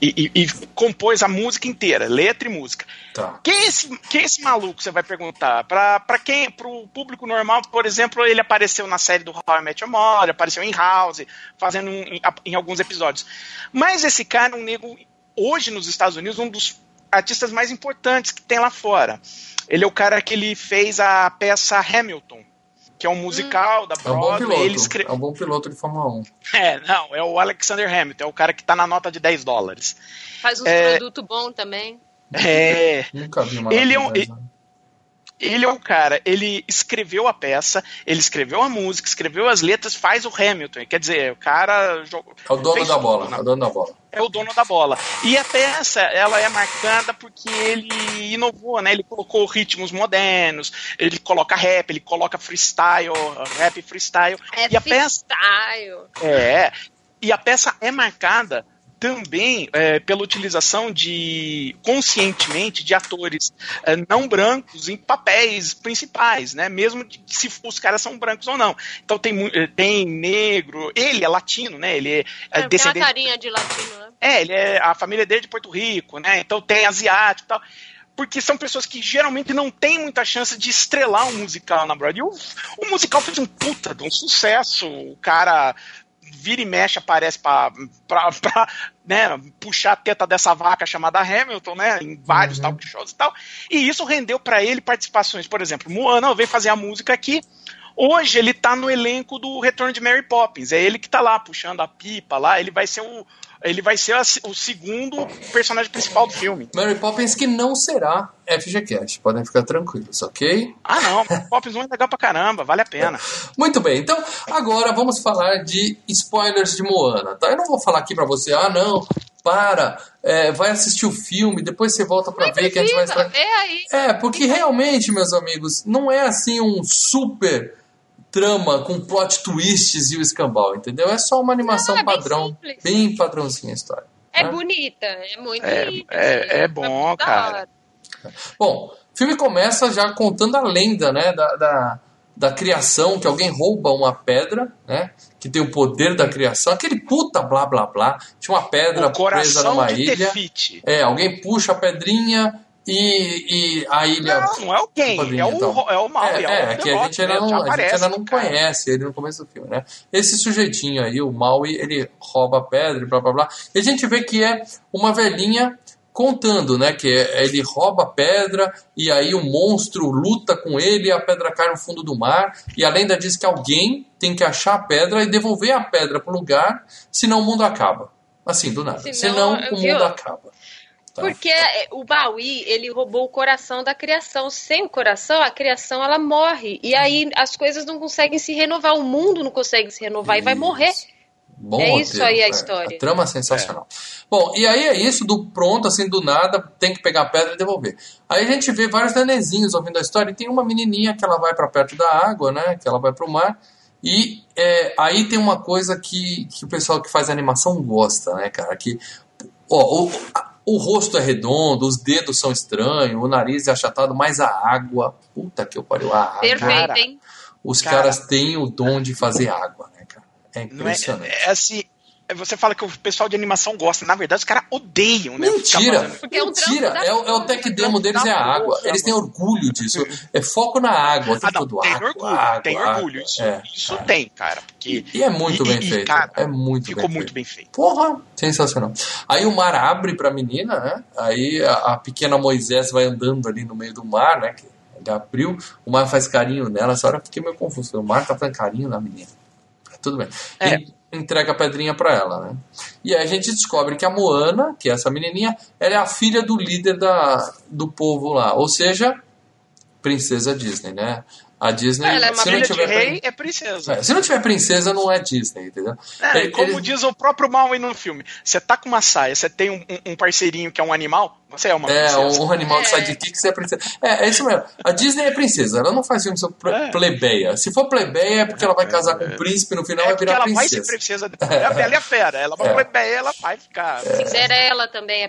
e- e- e compôs a música inteira, letra e música. Tá. Quem é esse, quem é esse maluco, você vai perguntar? Pra, pra quem, pro público normal, por exemplo, ele apareceu na série do How I Met Your Mother, apareceu em House, fazendo um- em, em alguns episódios. Mas esse cara é um nego, hoje nos Estados Unidos, um dos artistas mais importantes que tem lá fora. Ele é o cara que ele fez a peça Hamilton, que é um musical da É um bom Broadway. ele piloto. escre... É um bom piloto de Fórmula 1. [LAUGHS] É, não, é o Alexander Hamilton, é o cara que tá na nota de 10 dólares. Faz uns É. produtos bons também. É. Nunca vi uma Ele é um- nota de 10, né? Ele é o cara, ele escreveu a peça, ele escreveu a música, escreveu as letras, faz o Hamilton. Quer dizer, o cara jogou- É o dono da bola. né? É o dono da bola. é o dono da bola. E a peça, ela é marcada porque ele inovou, né? Ele colocou ritmos modernos, ele coloca rap, ele coloca freestyle, rap freestyle. É e a peça freestyle. é. E a peça é marcada também é, pela utilização de conscientemente de atores é, não brancos em papéis principais, né? Mesmo de- se os caras são brancos ou não. Então tem eh, tem negro, ele é latino, né? Ele é, é É, tem uma descendente carinha de latino, né? é, ele é a família dele é de Porto Rico, né? Então tem asiático e tal. Porque são pessoas que geralmente não têm muita chance de estrelar um musical na Broadway. O, o musical fez um puta de um sucesso. O cara vira e mexe, aparece pra, pra, pra, né, puxar a teta dessa vaca chamada Hamilton, né? Em vários Uhum. talk shows e tal. E isso rendeu pra ele participações. Por exemplo, Moana veio fazer a música aqui. Hoje ele tá no elenco do Retorno de Mary Poppins. É ele que tá lá puxando a pipa lá. Ele vai ser o ele vai ser a- o segundo personagem principal do filme. Mary Poppins que não será FGCast. Podem ficar tranquilos, ok? Ah, não, Poppins 1 é legal pra caramba, vale a pena. [LAUGHS] Muito bem, então agora vamos falar de spoilers de Moana, tá? Eu não vou falar aqui pra você, ah não, para, é, vai assistir o filme, depois você volta pra ver que a gente vai Precisa, vê aí. É, porque realmente, meus amigos, não é assim um super trama com plot twists e o escambau, entendeu? É só uma animação Não, é bem padrão, simples. bem padrãozinha a história. É né? bonita, é muito É- bonita. é- assim, é bom, cara. Bom, o filme começa já contando a lenda, né, da, da, da criação, que alguém rouba uma pedra, né, que tem o poder da criação, aquele puta blá blá blá, tinha uma pedra presa coração numa de ilha, Tefiti. é, alguém puxa a pedrinha e, e a ilha... Não, não é alguém, Padrinho, é o, então. é o mal. É, é, que a gente ainda não, a gente ainda não cara. conhece ele no começo do filme, né? Esse sujeitinho aí, o Maui, ele rouba a pedra e blá blá blá. E a gente vê que é uma velhinha contando, né? Que é- ele rouba a pedra e aí o monstro luta com ele e a pedra cai no fundo do mar. E a lenda diz que alguém tem que achar a pedra e devolver a pedra pro lugar, senão o mundo acaba. Assim, do nada. Senão, Senão, o viu? mundo acaba. Tá. Porque é, o Maui, ele roubou o coração da criação. Sem o coração, a criação ela morre. E aí as coisas não conseguem se renovar, o mundo não consegue se renovar e vai Isso. morrer. Bom É isso roteiro, aí a é. história. A trama é sensacional. Bom, e aí é isso, do pronto, assim, do nada, tem que pegar a pedra e devolver. Aí a gente vê vários nenezinhos ouvindo a história, e tem uma menininha que ela vai para perto da água, né, que ela vai pro mar, e é, aí tem uma coisa que, que o pessoal que faz animação gosta, né, cara, que ó, o, o rosto é redondo, os dedos são estranhos, o nariz é achatado, mas a água, puta que eu pariu, a água, Perfeito, hein? os Cara. caras têm o dom de fazer água, né, cara, é Não é, impressionante. é assim, é, você fala que o pessoal de animação gosta, na verdade os caras odeiam, né? Mentira, Porque é mentira. É, o- é o tech demo deles é a água. porra, Eles têm orgulho disso. É foco na água. o Ah, não, todo. tem água, orgulho, água, tem água. orgulho. Isso, É, isso é. tem, cara. Porque E é muito E- bem e, feito. cara, é muito ficou bem muito feito. bem feito. Porra, sensacional. Aí o mar abre pra menina, né? Aí a, a pequena Moisés vai andando ali no meio do mar, né? Que ele abriu, o mar faz carinho nela. Essa hora eu fiquei meio confuso. O mar tá fazendo carinho na menina. Tudo bem. É. E entrega a pedrinha pra ela, né? E aí a gente descobre que a Moana, que é essa menininha, ela é a filha do líder da, do povo lá. Ou seja, princesa Disney, né? A Disney, Ela é uma se não Filha de tiver rei é princesa. É, se não tiver princesa, não é Disney, entendeu? É, Ele- como ele- diz o próprio Maui no filme, você tá com uma saia, você tem um, um- parceirinho que é um animal, você é uma É, princesa. um animal de É. sidekick, você é princesa. É, é isso mesmo. A Disney é princesa, ela não faz filme sobre É. plebeia. Se for plebeia, é porque ela vai casar com um príncipe no final É vai virar ela vai ser princesa. princesa depois. É a e a Fera. Ela vai É. plebeia, ela vai ficar. Cinderela também é.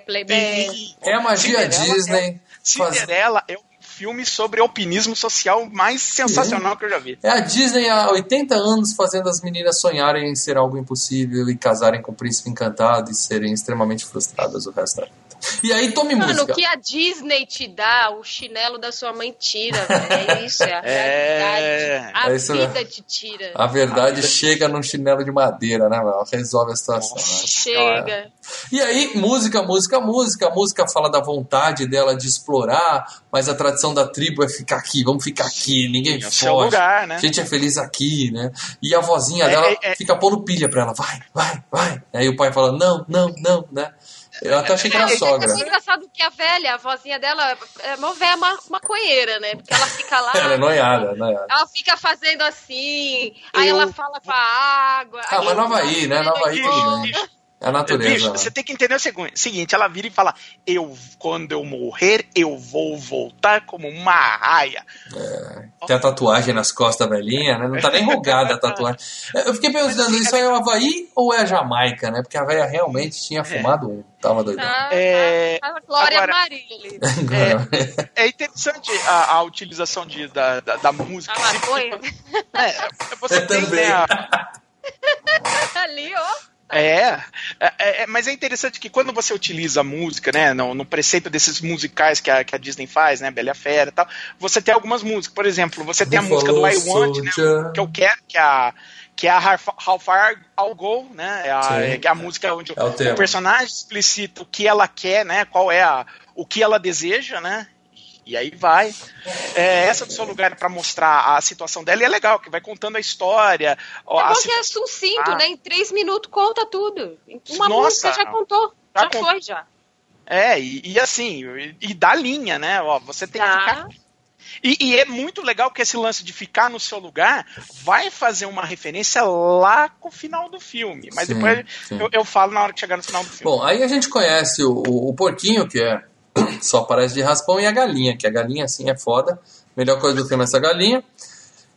Sim. É a magia Cinderela Disney. faz- Cinderela é o filme sobre alpinismo social mais sensacional que eu já vi. É a Disney há 80 anos fazendo as meninas sonharem em ser algo impossível e casarem com o príncipe encantado e serem extremamente frustradas o resto da vida. [LAUGHS] E aí, tome Mano, música. o que a Disney te dá, o chinelo da sua mãe tira, velho. É isso, é a [LAUGHS] É. A É isso vida te tira. A verdade chega num chinelo de madeira, né, mano? Resolve a situação. né? Chega. E aí, música, música, música. A música fala da vontade dela de explorar, mas a tradição da tribo é ficar aqui, vamos ficar aqui, ninguém É o foge. lugar, né? A gente é feliz aqui, né? E a vozinha É, dela é, é. fica pondo pilha pra ela, vai, vai, vai. Aí o pai fala, não, não, não, né? Eu até achei que era É, é, É sogra. muito engraçado que a velha, a vozinha dela, é uma velha ma- maconheira, né? Porque ela fica lá. [LAUGHS] Ela é noiada, noiada. Ela fica fazendo assim, aí Eu- ela fala com a água. Ah, aí mas no Havaí, né? No Havaí É a natureza. bicho, né? você tem que entender o segu- seguinte: ela vira e fala, eu, quando eu morrer, eu vou voltar como uma raia. Tem a tatuagem nas costas da velhinha, né? Não tá nem rugada a tatuagem. Eu fiquei pensando, isso aí é o Havaí ou é a Jamaica, né? Porque a velha realmente tinha fumado um. Tava doidão. Tá, É, a Glória agora- Maria [LAUGHS] ali. É interessante a, a utilização de, da, da, da música. A maconha. É, você Eu tem, também. né, a- [LAUGHS] ali, ó. É, é, é, mas é interessante que quando você utiliza a música, né, no, no preceito desses musicais que a, que a Disney faz, né, Bela Fera e tal, você tem algumas músicas. Por exemplo, você tem a música do I Want, né, que eu quero, que é a, que é a How- Far I'll Go, né, é a, Sim. é a música onde É o o personagem explicita o que ela quer, né, qual é a, o que ela deseja, né, e aí vai. É, essa do seu lugar para mostrar a situação dela e é legal, que vai contando a história. ó, É a que é sucinto, Ah. né? Em três minutos conta tudo. Uma Nossa. música já contou. Já Já, foi, já. É, e, e assim, e, e dá linha, né? Ó, você tem que ficar. E, e é muito legal que esse lance de ficar no seu lugar vai fazer uma referência lá com o final do filme. Mas Sim, depois sim. eu, eu falo na hora que chegar no final do filme. Bom, aí a gente conhece o, o, o porquinho, que é só aparece de raspão, e a galinha, que a galinha, assim, é foda. Melhor coisa do filme é essa galinha.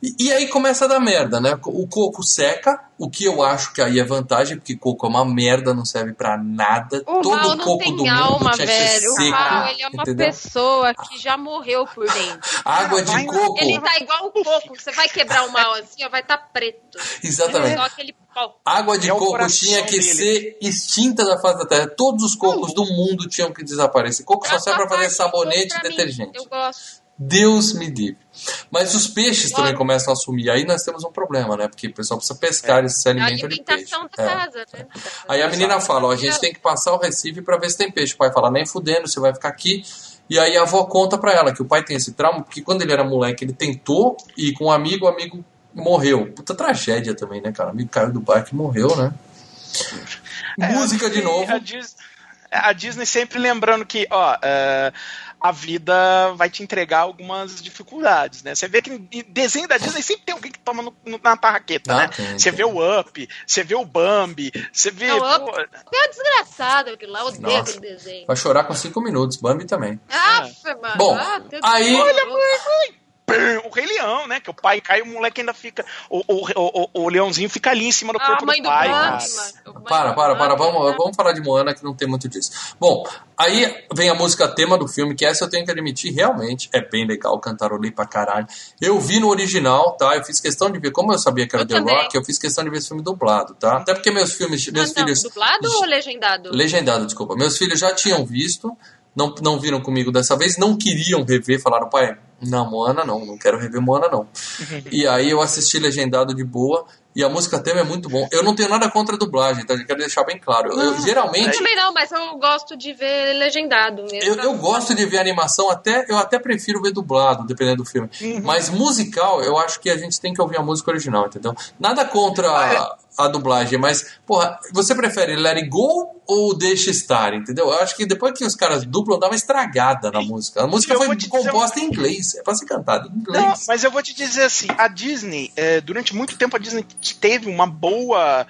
E, e aí começa a dar merda, né? O coco seca, o que eu acho que aí é vantagem, porque coco é uma merda, não serve pra nada. O Todo mal não coco tem do alma, mundo tinha que ser velho. O mal, ele é uma entendeu? pessoa que já morreu por dentro. [LAUGHS] Água de Vai- coco, Ele tá igual o coco. Você vai quebrar o mal assim, ó, vai estar tá preto. exatamente. Só aquele pau. Água de É coco tinha que dele. ser extinta da face da terra. Todos os cocos do mundo tinham que desaparecer. Coco só serve pra fazer sabonete e mim, detergente. Eu gosto. Deus me livre. Mas os peixes também começam a sumir. Aí nós temos um problema, né? Porque o pessoal precisa pescar e se É a alimenta de peixe. alimentação da É. casa, né? Aí a menina fala, ó, a gente tem que passar o Recife pra ver se tem peixe. O pai fala, nem fudendo, você vai ficar aqui. E aí a avó conta pra ela que o pai tem esse trauma, porque quando ele era moleque, ele tentou ir com um amigo, o amigo morreu. Puta tragédia também, né, cara? O amigo caiu do barco e morreu, né? É, Música de E novo. A Disney, a Disney sempre lembrando que, ó, é, a vida vai te entregar algumas dificuldades, né? Você vê que em desenho da Disney sempre tem alguém que toma no- no- na tarraqueta, Ah, né? tem, Você tem. vê o Up, você vê o Bambi, você vê. Não, o pô, É desgraçado aquilo lá, eu odeio aquele desenho. Vai chorar com cinco minutos. Bambi também. Aff, mano. Bom, ah, aí-. Olha, pam, o Rei Leão, né? Que o pai cai e o moleque ainda fica. O, o, o, o leãozinho fica ali em cima do Ah, corpo a mãe do do pai. Para, do para, para. Bambi, Vamos, vamos falar de Moana que não tem muito disso. Bom, aí vem a música tema do filme, que essa eu tenho que admitir, realmente é bem legal, cantarolei pra caralho. Eu vi no original, tá? Eu fiz questão de ver, como eu sabia que era Eu The também. Rock, eu fiz questão de ver esse filme dublado, tá? Até porque meus filmes, meus Ah, não, filhos. dublado ou legendado? Legendado, desculpa. Meus filhos já tinham visto, não, não viram comigo dessa vez, não queriam rever, falaram, pai, não, Moana não, não quero rever Moana não. e aí eu assisti legendado de boa, e a música tema é muito bom. Eu não tenho nada contra a dublagem, tá? Eu quero deixar bem claro. Eu- eu, Eu geralmente, também não, mas eu gosto de ver legendado mesmo. eu, eu gosto de ver animação, até eu até prefiro ver dublado, dependendo do filme. Mas musical, eu acho que a gente tem que ouvir a música original, entendeu? Nada contra a dublagem, mas, porra, você prefere Let It Go ou Deixa Estar, entendeu? Eu acho que depois que os caras duplam, dá uma estragada na música. A música Eu foi composta dizer em inglês, é pra ser cantada em inglês. Não, mas eu vou te dizer assim, a Disney, é, durante muito tempo a Disney teve uma boa.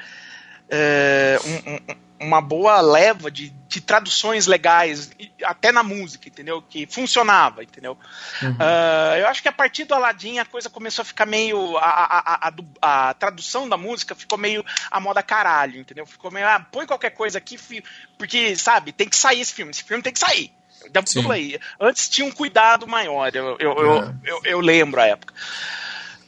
é, um- um- uma boa leva de, de traduções legais, até na música, entendeu? Que funcionava, entendeu? Uhum. Ah, eu acho que a partir do Aladdin a coisa começou a ficar meio. A, a, a- a du- a tradução da música ficou meio a moda caralho, entendeu? Ficou meio. Ah, põe qualquer coisa aqui, porque, sabe, tem que sair esse filme. Esse filme tem que sair. Antes tinha um cuidado maior, eu, eu, eu, É. eu, eu lembro a época.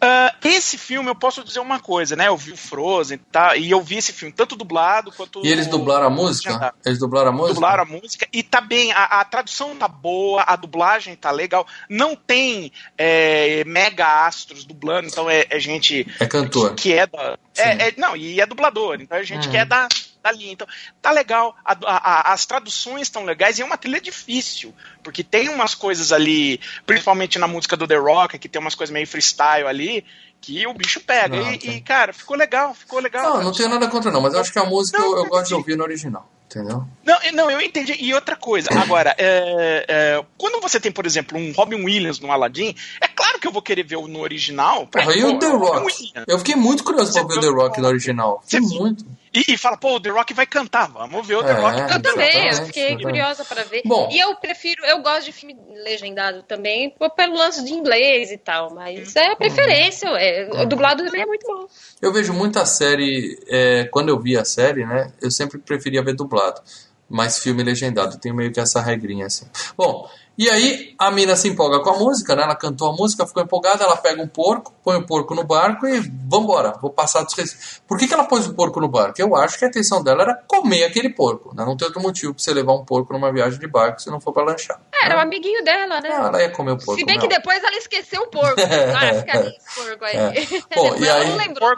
Ah, esse filme, eu posso dizer uma coisa, né? Eu vi o Frozen tá, e eu vi esse filme tanto dublado quanto. E eles dublaram a música? Eles dublaram a música? Dublaram a música e tá bem, a, a tradução tá boa, a dublagem tá legal. Não tem é, mega astros dublando, então é, é gente É cantor. que é da. É, é- não, e é dublador, então é gente que é da, da linha. Então, tá legal. A- a- as traduções estão legais e é uma trilha difícil. Porque tem umas coisas ali, principalmente na música do The Rock, que tem umas coisas meio freestyle ali, que o bicho pega. Não, e, tem. e, cara, ficou legal, ficou legal. Não, não tenho nada contra não, mas eu acho que a música Não, eu, eu gosto de ouvir no original, entendeu? Não, eu- não, eu entendi. E outra coisa, [COUGHS] agora, é, é, quando você tem, por exemplo, um Robin Williams no Aladdin, é claro que eu vou querer ver o no original. Porra, e o The Rock? Eu fiquei muito curioso pra Você ver o The Rock no original. Fiquei muito. E, e fala, pô, o The Rock vai cantar, vamos ver o The É, Rock Eu cantando. também, eu fiquei curiosa para ver. Bom. E eu prefiro, eu gosto de filme legendado também, pelo lance de inglês e tal, mas é a preferência, é, o dublado também é muito bom. Eu vejo muita série, é, quando eu via a série, né, eu sempre preferia ver dublado, mas filme legendado, tem meio que essa regrinha assim. Bom, e aí a mina se empolga com a música, né, ela cantou a música, ficou empolgada, ela pega um porco, põe o porco no barco e vambora, vou passar dos reis. Por que, que ela pôs o porco no barco? Eu acho que a intenção dela era comer aquele porco, né, não tem outro motivo pra você levar um porco numa viagem de barco se não for pra lanchar. É, era um né? amiguinho dela, né? Ah, ela ia comer o porco. Se bem que não. depois ela esqueceu o porco. Ah, fica ali esse porco aí. É. [LAUGHS] Bom, Depois e ela aí- não lembrou.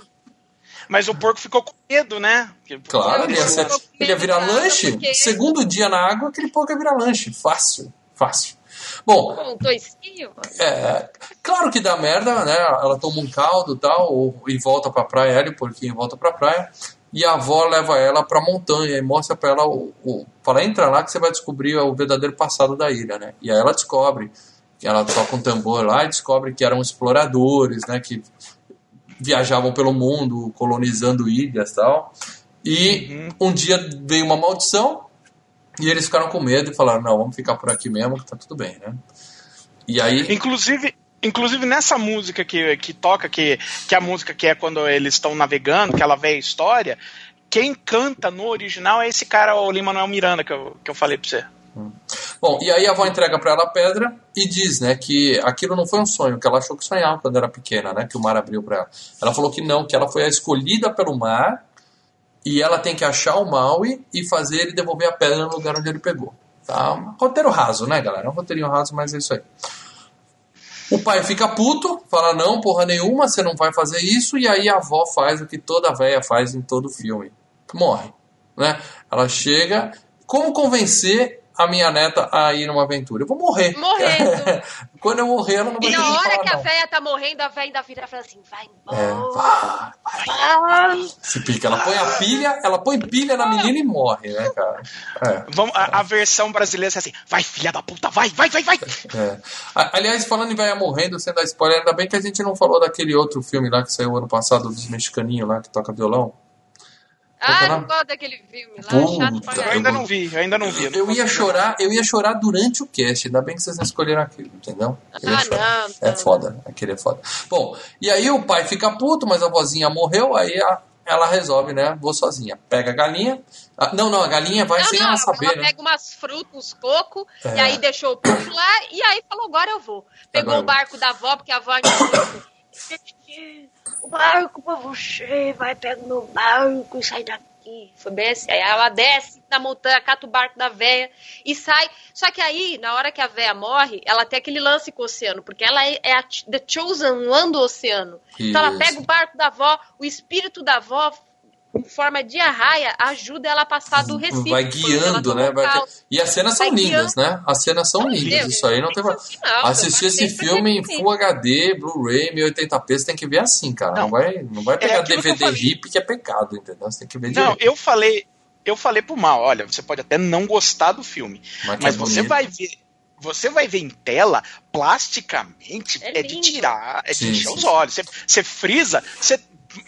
Mas o porco ficou com medo, né? Porque- Claro, ele ia, ser, ele ia virar lanche. porque- Segundo dia na água, aquele porco ia virar lanche. Fácil, fácil. Bom, Com dois quilos. é, claro que dá merda, né? Ela toma um caldo e tal, ou- e volta pra praia, ela e o porquinho volta pra praia. E a avó leva ela pra montanha e mostra pra ela o, o. Fala, entra lá que você vai descobrir o verdadeiro passado da ilha, né? E aí ela descobre que ela toca um tambor lá e descobre que eram exploradores, né? Que viajavam pelo mundo, colonizando ilhas e tal. E um dia veio uma maldição e eles ficaram com medo e falaram: não, vamos ficar por aqui mesmo que tá tudo bem, né? E aí. Inclusive, inclusive nessa música que, que toca, que, que é a música que é quando eles estão navegando, que ela vê a história, quem canta no original é esse cara, o Lin-Manuel Miranda, que eu, que eu falei pra você. Bom, e aí a avó entrega pra ela a pedra e diz, né, que aquilo não foi um sonho, que ela achou que sonhava quando era pequena, né, que o mar abriu pra ela. Ela falou que não, que ela foi a escolhida pelo mar e ela tem que achar o Maui e fazer ele devolver a pedra no lugar onde ele pegou. Tá? Um roteiro raso, né, galera? Um roteirinho raso, mas é isso aí. O pai fica puto, fala não, porra nenhuma, você não vai fazer isso, e aí a avó faz o que toda véia faz em todo filme. Morre. Né? Ela chega. Como convencer a minha neta a ir numa aventura? Eu vou morrer. Morrendo. [LAUGHS] Quando eu morrer, ela não vai E na hora falar, que a véia tá morrendo, a véia ainda vira e fala assim: vai É, embora. vá, se pica. Ela põe a pilha, ela põe pilha na menina e morre, né, cara? É. Vamos, a, a versão brasileira é assim: vai, filha da puta, vai, vai, vai, vai. É. Aliás, falando em velha morrendo, sem dar spoiler, ainda bem que a gente não falou daquele outro filme lá que saiu ano passado, dos mexicaninhos lá que toca violão. Ah, Puta, não gosto daquele filme lá, Puta, chato pra Eu ainda não vi, eu ainda não vi. Eu, não eu ia chorar, eu ia chorar durante o cast, ainda bem que vocês não escolheram aquilo, entendeu? Eu Ah, chorar. não, É não. foda, aquele é foda. Bom, e aí o pai fica puto, mas a vozinha morreu, aí a- ela resolve, né? Vou sozinha. Pega a galinha. Ah, não, não, a galinha vai Não, sem não, ela saber, ela né? pega umas frutas, uns cocos, É. e aí deixou o porco lá, e aí falou, agora eu vou. Pegou Agora o barco da avó, porque a avó [COUGHS] [COUGHS] o barco pra você, vai pega o meu barco e sai daqui. Foi bem assim. Aí ela desce na montanha, cata o barco da véia e sai. Só que aí, na hora que a véia morre, ela tem aquele lance com o oceano, porque ela é é a The Chosen One do oceano. Então ela Isso. pega o barco da avó, o espírito da avó em forma de arraia ajuda ela a passar do Recife. Vai guiando, toma né? Vai-. E as cenas são lindas, né? As cenas são lindas. Deus, Isso aí não tem eu Assistir esse pra filme em repetir. Full HD, Blu-ray, 1080p, você tem que ver assim, cara. Não, Não. vai, não vai pegar eu DVD. RIP, que é pecado, entendeu? Você tem que ver Não, direito. eu falei, eu falei pro mal, olha, você pode até não gostar do filme, Mas que mas é você vai ver, você vai ver em tela, plasticamente, É é, de tirar, é de Sim, encher sim, os olhos. Você, você frisa, você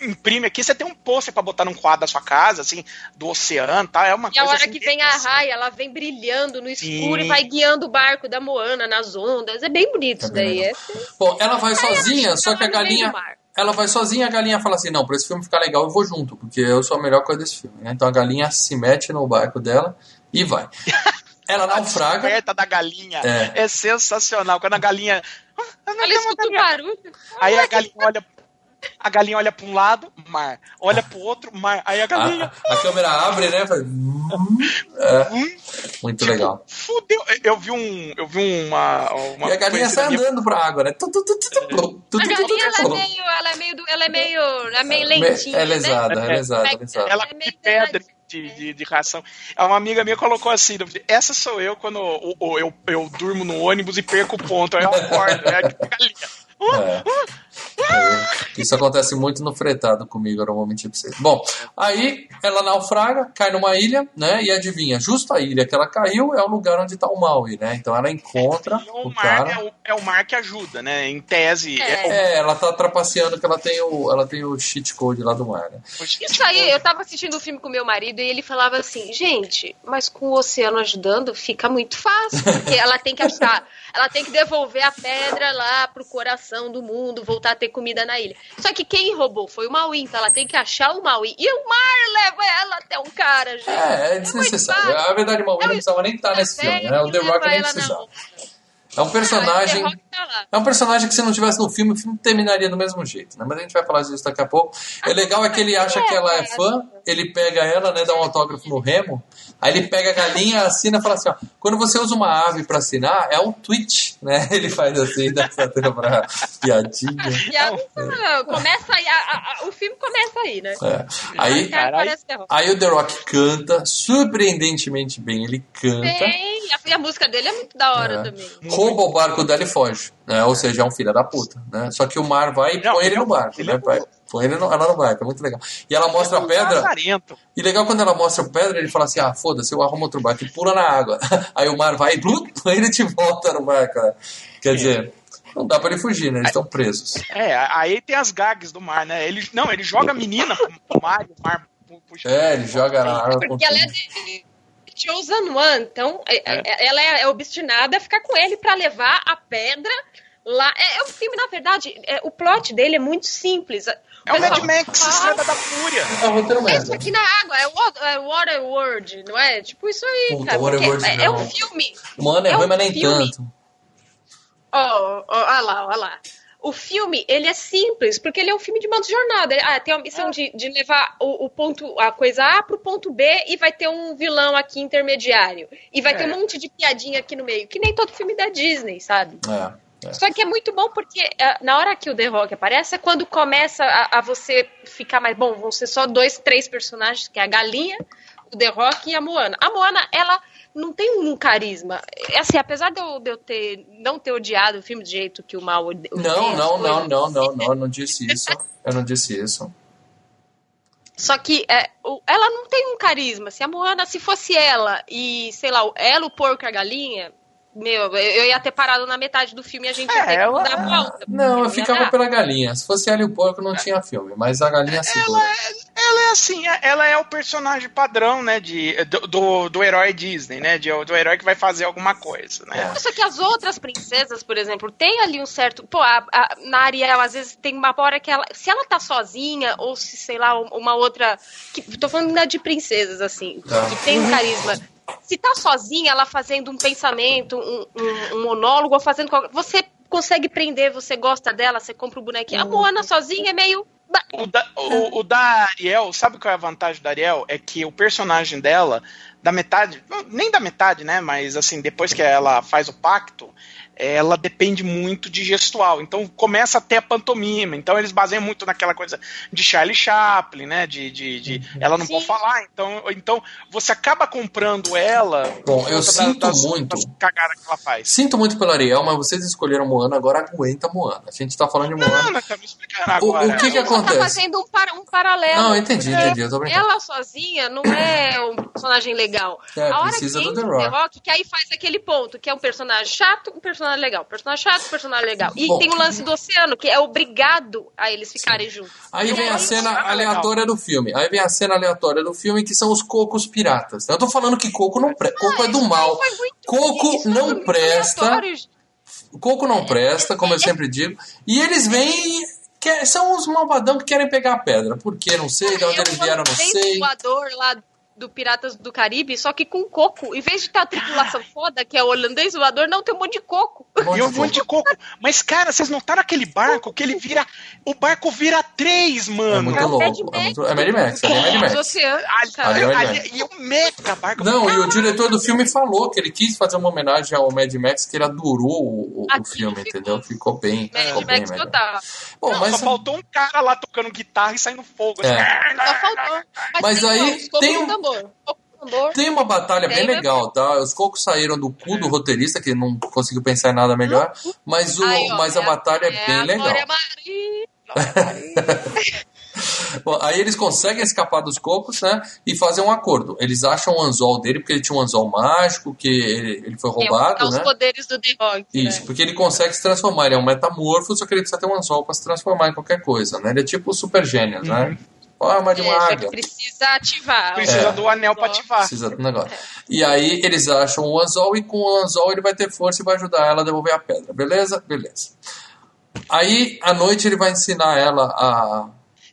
imprime aqui, você tem um pôster pra botar num quadro da sua casa, assim, do oceano, tá? É uma E a coisa hora assim, que vem a raia, ela vem brilhando no escuro Sim. e vai guiando o barco da Moana nas ondas. É bem bonito É isso daí. É Bom, ela vai sozinha, só que a galinha. Ela vai sozinha, a galinha fala assim: não, pra esse filme ficar legal, eu vou junto, porque eu sou a melhor coisa desse filme. né? Então a galinha se mete no barco dela e vai. [LAUGHS] Ela A naufraga. descoberta da galinha É. é. sensacional. Quando a galinha. Ah, Ela escuta o barulho. Aí a galinha olha. A galinha olha pra um lado, mar. Olha pro outro, mar. Aí a galinha. A, a câmera abre, né? faz- [LAUGHS] É, muito legal. Fudeu. Eu vi um. Eu vi uma. uma E a galinha sai minha- andando pra água, né? A galinha, ela é meio, ela é meio, ela é meio, ela é meio Me- lentinha, É né? lesada, é lesada, é Ela- lesada. Ela É meio pedra de, de, de ração. Uma amiga minha colocou assim: essa sou eu quando o- o- eu, eu durmo no ônibus e perco o ponto. Aí eu acordo, é [LAUGHS] tipo galinha. É. É. Isso acontece muito no fretado comigo, eu não vou mentir pra vocês. Bom, aí ela naufraga, cai numa ilha, né? E adivinha, justo a ilha que ela caiu é o lugar onde tá o Maui, né? Então ela encontra E o o mar cara. é o, é o mar que ajuda, né? Em tese. É. o- É, ela tá trapaceando que ela tem o, ela tem o cheat code lá do mar, né? Isso aí, eu tava assistindo um filme com meu marido e ele falava assim, gente, mas com o oceano ajudando fica muito fácil, porque ela tem que achar, ela tem que devolver a pedra lá pro coração do mundo, voltar a ter comida na ilha. Só que quem roubou foi o Maui, então ela tem que achar o Maui. E o mar leva ela até um cara, gente. É, é desnecessário. fácil. A verdade, o Maui É não o precisava nem estar nesse filme, né? O The Rock nem precisava. É um personagem. Ah. É um personagem que se não tivesse no filme, o filme terminaria do mesmo jeito, né? Mas a gente vai falar disso daqui a pouco. O legal é que ele acha que ela é fã, ele pega ela, né, dá um autógrafo no remo, aí ele pega a galinha, assina e fala assim, ó, quando você usa uma ave pra assinar, é um tweet, né? [LAUGHS] Ele faz assim, dá essa pra piadinha. E a- ah, começa aí, a- a- o filme começa aí, né? É. Aí, Rock. aí o The Rock canta, surpreendentemente bem, ele canta. Tem, e a, e a música dele é muito da hora É. também. Rouba o barco dela e foge, né? Ou seja, é um filho da puta, né? Só que o mar vai e Não, põe ele é no um- barco, ele né? é Vai, põe ele no, ela no barco, é muito legal. E ela mostra a pedra, Lazarento. e legal quando ela mostra a pedra, ele fala assim, ah, foda-se, eu arrumo outro barco, e pula na água. [LAUGHS] Aí o mar vai e põe [LAUGHS] ele de volta no barco, né? Quer dizer, não dá pra ele fugir, né? Eles estão presos. É, aí tem as gags do mar, né? Ele, não, ele joga a menina pro, mar o mar pu- puxa. É, ele joga na água. Porque ela é tudo. Chosen One, então é- é- ela é, é obstinada a ficar com ele pra levar a pedra lá. É, é um filme, na verdade, é, o plot dele é muito simples. É o Mad Max, Ah, Estrada da Fúria. É Isso aqui na água, é, é Waterworld, não é? Tipo isso aí, Puta, cara. Waterworld é, é um filme. Mano, é, é ruim, um mas nem filme. tanto. Ó, ó, olha lá, olha lá. O filme, ele é simples, porque ele é um filme de modo de jornada. Ah, tem a missão de, de levar o, o ponto, a coisa A pro ponto B e vai ter um vilão aqui intermediário. E vai É. ter um monte de piadinha aqui no meio, que nem todo filme da Disney, sabe? É, é. Só que é muito bom porque é, na hora que o The Rock aparece é quando começa a, a você ficar mais bom. Vão ser só dois, três personagens, que é a galinha, o The Rock e a Moana. A Moana, ela não tem um carisma. É Assim, apesar de eu, de eu ter, não ter odiado o filme do jeito que o mal ode- Não, odeia não, não, coisas, não, não, não, eu não disse isso. Eu não disse isso. Só que é, ela não tem um carisma. Se a Moana, se fosse ela e, sei lá, ela, o porco e a galinha, meu, eu ia ter parado na metade do filme e a gente ia É, ter que ela- dar a volta. Não, eu Ia ficava dar. pela galinha. Se fosse ela e o porco, não tinha filme. Mas a galinha segura. Ela é assim, é- ela é o personagem padrão, né, de, do, do, do herói Disney, né, de, do herói que vai fazer alguma coisa, né. É. Só que as outras princesas, por exemplo, tem ali um certo. Pô, a, a- na Ariel, às vezes tem uma hora que ela. Se ela tá sozinha, ou se, sei lá, uma outra. Que, tô falando de princesas, assim, Tá. que tem um carisma. Se tá sozinha, ela fazendo um pensamento, um, um- um monólogo, ou fazendo qualquer. Você consegue prender, você gosta dela, você compra o bonequinho. A Moana sozinha é meio. O da, o, o da Ariel, sabe qual é a vantagem da Ariel? É que o personagem dela da metade, nem da metade, né? Mas assim, depois que ela faz o pacto, ela depende muito de gestual. Então começa a ter a pantomima. Então eles baseiam muito naquela coisa de Charlie Chaplin, né? De, de, de ela não Sim. pode falar. Então, então você acaba comprando ela. Bom, eu sinto das, muito. Das cagadas que ela faz. Sinto muito pela Ariel, mas vocês escolheram Moana, agora aguenta Moana. A gente tá falando de Moana. Não, mas tá me explicando O- o agora. que que Ela acontece? tá fazendo um, par- um paralelo. Não, eu entendi, entendi, eu tô brincando. Ela sozinha não é um personagem legal. É, a hora precisa que do entra The o The Rock. Rock, que aí faz aquele ponto, que é um personagem chato, um personagem legal. Personagem chato, personagem legal. E Bom. tem o lance do oceano, que é obrigado a eles ficarem juntos. Aí vem a cena é legal. aleatória do filme. Aí vem a cena aleatória do filme que são os cocos piratas. Eu tô falando que coco não presta. Coco é do mal. Foi muito- Coco não presta. Coco não presta, como eu sempre digo. E eles vêm e quer- são os malvadão que querem pegar a pedra. Por quê? Não sei. De onde eles vieram, não sei. voador lá do Piratas do Caribe, só que com coco. Em vez de ter a tripulação foda, que é o holandês voador, não tem um monte de coco. Um E um monte de coco. Mas, cara, vocês notaram aquele barco que ele vira. O barco vira três, coco. mano. É muito É o Mad louco. É, muito... é Mad Max. É bem Mad Max. Ali-. Ali é e o mega barco. Não, e o diretor do filme falou que ele quis fazer uma homenagem ao Mad Max, que ele adorou o, o- filme, ficou- entendeu? Ficou bem. Mad bem, Max Max. total. Bom, Não, mas, só faltou um cara lá tocando guitarra e saindo fogo. É. assim. Só faltou. Mas tem aí coco tem um- tambor. Tem uma batalha bem Tem, né? legal, tá? Os cocos saíram do cu do roteirista, que não conseguiu pensar em nada melhor, mas, o, Aí, ó, mas a é batalha é, é bem a legal. [LAUGHS] Bom, aí eles conseguem escapar dos cocos, né? E fazem um acordo. Eles acham o anzol dele, porque ele tinha um anzol mágico, que ele, ele foi É, roubado, os né? poderes do The Rock. Isso, né? porque ele consegue se transformar. Ele é um metamorfo, só que ele precisa ter um anzol pra se transformar em qualquer coisa, né? Ele é tipo o super gênio, né? Forma de É, uma que águia. precisa ativar. Precisa É. do anel pra ativar. Precisa do negócio. E aí eles acham o anzol e com o anzol ele vai ter força e vai ajudar ela a devolver a pedra. Beleza? Beleza. Aí, à noite, ele vai ensinar ela a.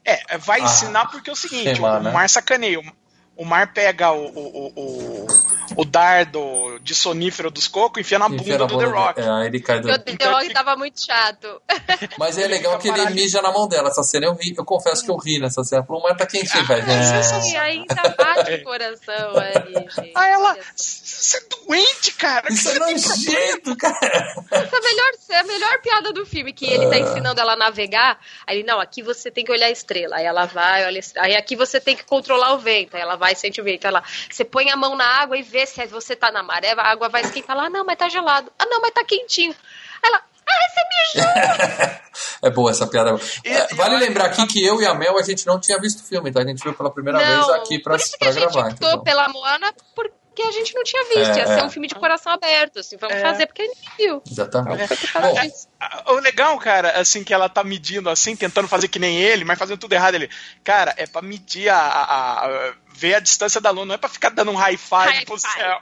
É, vai Ah, ensinar porque é o seguinte: queimar, o né? Mar sacaneia. O- Mar pega o, o, o, o, o dardo de sonífero dos cocos e enfia na enfia bunda na do The Rock. É, aí ele cai do... O The Então, Rock tipo- tava muito chato. [LAUGHS] Mas é legal que ele mija na mão dela. Essa cena eu ri, eu confesso que eu ri nessa cena. Falou, mas tá quentinho, velho. E É. ainda bate o coração [LAUGHS] aí, gente. Aí ela, você é doente, cara. Isso é nojento, cara. Essa é a melhor, é a melhor piada do filme, que ele tá ensinando ela a navegar. Aí ele, não, aqui você tem que olhar a estrela. Aí ela vai, olha a estrela. Aí aqui você tem que controlar o vento. Aí ela vai e sente o vento. Lá, você põe a mão na água e vê se você tá na maré, a água vai esquentar lá. Ah, não, mas tá gelado. Ah, não, mas tá quentinho. Ela, ah, você mijou. [LAUGHS] É boa essa piada. E- É, e vale lembrar aqui que eu e a Mel, a gente não tinha visto o filme, tá? A gente viu pela primeira vez Não, aqui pra, por isso que pra a gente gravar. optou entendeu? pela Moana, porque a gente não tinha visto. É, Ia ser é. um filme de coração aberto, assim. Vamos É. fazer porque a gente viu. Exatamente. Bom, O legal, cara, assim, que ela tá medindo assim, tentando fazer que nem ele, mas fazendo tudo errado ele. Cara, é pra medir a. a- a- ver a distância da lua, não é pra ficar dando um high five High pro five. céu.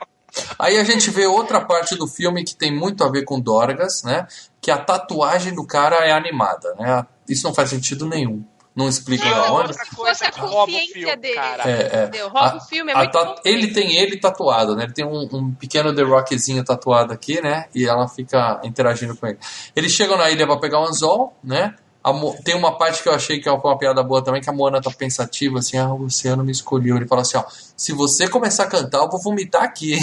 Aí a gente vê outra parte do filme que tem muito a ver com Dorgas, né? Que a tatuagem do cara é animada, né? Isso não faz sentido nenhum. Não explica Não, da onde. outra Se coisa fosse a consciência dele. É, é. Rouba o filme, é muito. Ele tem ele tatuado, né? Ele tem um, um pequeno The Rockzinho tatuado aqui, né? E ela fica interagindo com ele. Eles chegam na ilha pra pegar o anzol, né? A Mo- tem uma parte que eu achei que é uma piada boa também, que a Moana tá pensativa, assim, ah, o oceano me escolheu. Ele fala assim, ó, se você começar a cantar, eu vou vomitar aqui.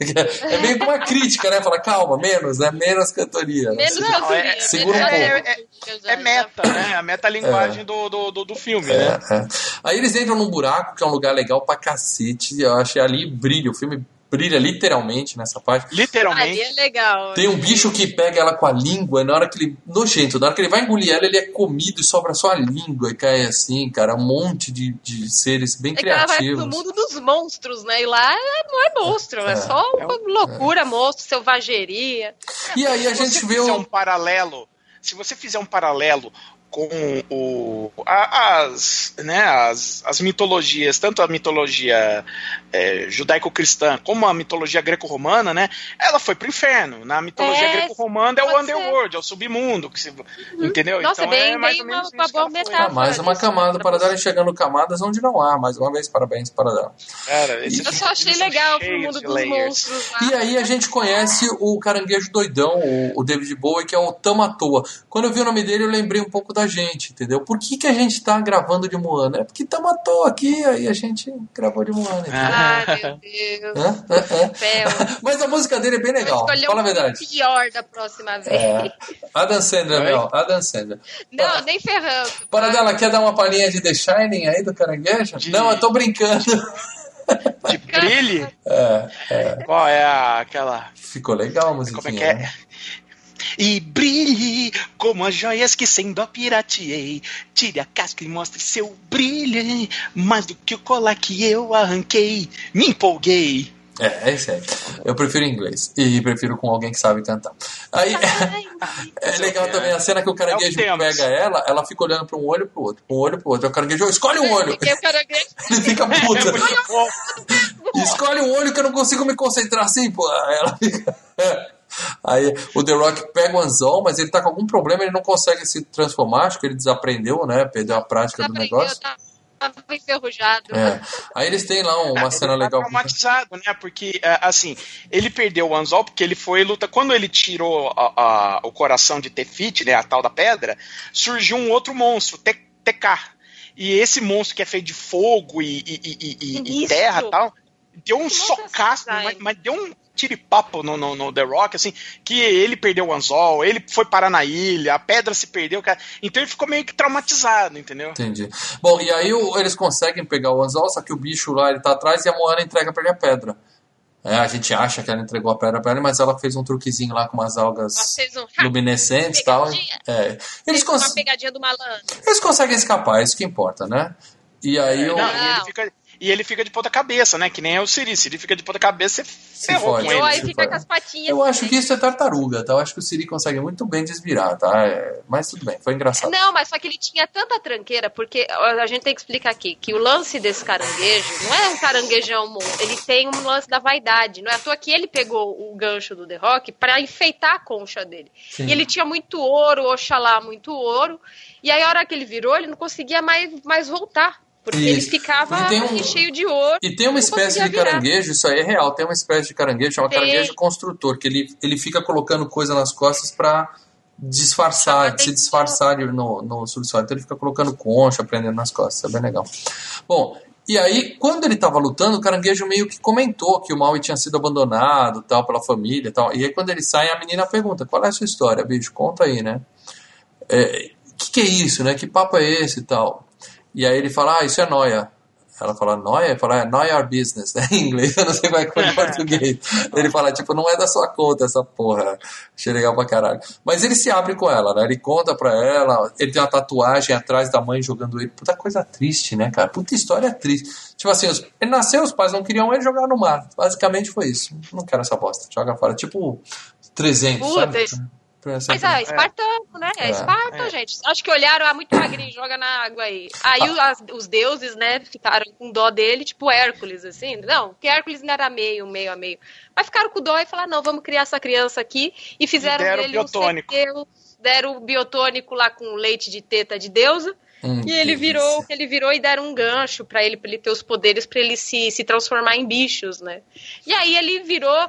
[LAUGHS] é meio que uma crítica, né? Fala, calma, menos, né? Menos cantoria. né? Menos cantoria. é- segura um menos pouco. cantoria, já- É meta, né? A metalinguagem do, do, do, do filme, né? É, é. Aí eles entram num buraco, que é um lugar legal pra cacete. Eu achei ali brilha, o filme brilha literalmente nessa parte. Ali Literalmente. é legal. Tem um bicho que pega ela com a língua, e na hora que ele. Nojento, na hora que ele vai engolir ela, ele é comido e sobra só a língua e cai assim, cara. Um monte de, de seres bem É que ela vai criativos. pro mundo dos monstros, né? E lá é- não é monstro, é, É. só uma loucura, monstro, selvageria. E aí a se gente você vê fizer um. um paralelo, se você fizer um paralelo com o, a- as, né, as, as mitologias, tanto a mitologia é, judaico-cristã como a mitologia greco-romana, né, ela foi pro inferno. Na mitologia É, greco-romana é o pode ser. underworld, é o submundo, que se, entendeu? Nossa, então bem- é mais bem ou menos uma- uma boa metáfora. Ah, mais uma disso, camada né? para dar enxergando camadas onde não há. Mais uma vez, parabéns para ela. Cara, esses Eu só achei legal pro mundo dos layers. monstros lá. E aí a gente conhece o caranguejo doidão, o, o David Bowie, que é o Tamatoa. Quando eu vi o nome dele, eu lembrei um pouco da gente, entendeu? Por que, que a gente tá gravando de Moana? É porque estamos à toa aqui, aí a gente gravou de Moana. entendeu? Meu [LAUGHS] Deus. Hã? Hã? [LAUGHS] Mas a música dele é bem legal, fala a verdade. pior da próxima vez. É. Adam Sandler, Oi? meu, Adam Sandler. Não, nem ferrando. Para dela, quer dar uma palhinha de The Shining aí do caranguejo? De- Não, eu tô brincando. [LAUGHS] De brilhe? É, é, Qual é a- aquela. ficou legal a musiquinha. Como é que é? né? E brilhe como as joias que sem dó pirateei. Tire a casca e mostre seu brilho. Mais do que o colar que eu arranquei. Me empolguei. É, é isso aí. Eu prefiro inglês. E prefiro com alguém que sabe cantar. Aí [LAUGHS] é legal também a cena que o caranguejo É o pega ela, ela fica olhando pra um olho pro outro, um olho pro outro. Aí o caranguejo, escolhe um olho. O caranguejo [LAUGHS] Ele fica puta. É. [LAUGHS] Escolhe um olho que eu não consigo me concentrar assim, pô. Ela fica. Aí o The Rock pega o anzol, mas ele tá com algum problema, ele não consegue se transformar, acho que ele desaprendeu, né? Perdeu a prática do negócio. tá- tava enferrujado. É. Aí eles têm lá uma cena Ele tá legal. traumatizado, né? Porque, é, assim, ele perdeu o anzol porque ele foi luta. Quando ele tirou a- a- o coração de Tefit, né? A tal da pedra, surgiu um outro monstro, Te- Tekar. E esse monstro que é feito de fogo e, e- e- e- terra e tal, deu um Nossa, socaço, mas, mas deu um tiripapo no, no, no The Rock, assim, que ele perdeu o anzol, ele foi parar na ilha, a pedra se perdeu, cara. Então ele ficou meio que traumatizado, entendeu? Entendi. Bom, e aí o- eles conseguem pegar o anzol, só que o bicho lá ele tá atrás e a Moana entrega pra ele a pedra. É, a gente acha que ela entregou a pedra pra ele, mas ela fez um truquezinho lá com umas algas um luminescentes e tal. É. Eles, cons- uma pegadinha do malandro. eles conseguem escapar, é isso que importa, né? E aí o. Não, Não. Ele fica, e ele fica de ponta cabeça, né? Que nem é o Siri. Se ele fica de ponta cabeça, você ferrou fode. com E ele. aí fica com as patinhas. Eu acho assim. que isso é tartaruga, tá? Eu acho que o Siri consegue muito bem desvirar, tá? É, Mas tudo bem, foi engraçado. Não, mas só que ele tinha tanta tranqueira, porque a gente tem que explicar aqui que o lance desse caranguejo não é um caranguejão ele tem um lance da vaidade. Não é à toa que ele pegou o gancho do The Rock pra enfeitar a concha dele. Sim. E ele tinha muito ouro, oxalá, muito ouro. E aí a hora que ele virou, ele não conseguia mais, mais voltar. Porque ele ficava E um- cheio de ouro. E tem uma espécie de virar. caranguejo, isso aí é real, tem uma espécie de caranguejo, chama Tem. caranguejo construtor, que ele, ele fica colocando coisa nas costas pra disfarçar, se disfarçar no, no subsolo. Então ele fica colocando concha, prendendo nas costas, é bem legal. Bom, e aí, quando ele tava lutando, o caranguejo meio que comentou que o Maui tinha sido abandonado, tal, pela família e tal. E aí, quando ele sai, a menina pergunta, qual é a sua história, bicho? Conta aí, né? É, que que é isso, né? Que papo é esse e tal? E aí ele fala, ah, isso é noia. Ela fala, noia? Ele fala, é, noia our business, né? [LAUGHS] Em inglês, eu não sei como é que foi em [LAUGHS] português. Ele fala, tipo, não é da sua conta essa porra. Achei legal pra caralho. Mas ele se abre com ela, né? Ele conta pra ela, ele tem uma tatuagem atrás da mãe jogando ele. Puta coisa triste, né, cara? Puta história triste. Tipo assim, ele nasceu, os pais não queriam ele jogar no mar. Basicamente foi isso. Não quero essa bosta. Joga fora. Tipo, 300, Puta, sabe? Mas é, espartano, né? É, É. Esparta, É. gente. Acho que olharam, ah, muito magrinho, joga na água aí. Aí as- os deuses, né, ficaram com dó dele, tipo Hércules, assim. Não, porque Hércules não era meio, meio a meio. Mas ficaram com dó e falaram, não, vamos criar essa criança aqui. E fizeram E dele um biotônico. CT, deram o biotônico lá com leite de teta de deusa. Hum, E ele que virou o que ele virou e deram um gancho pra ele, pra ele ter os poderes, pra ele se, se transformar em bichos, né? E aí ele virou,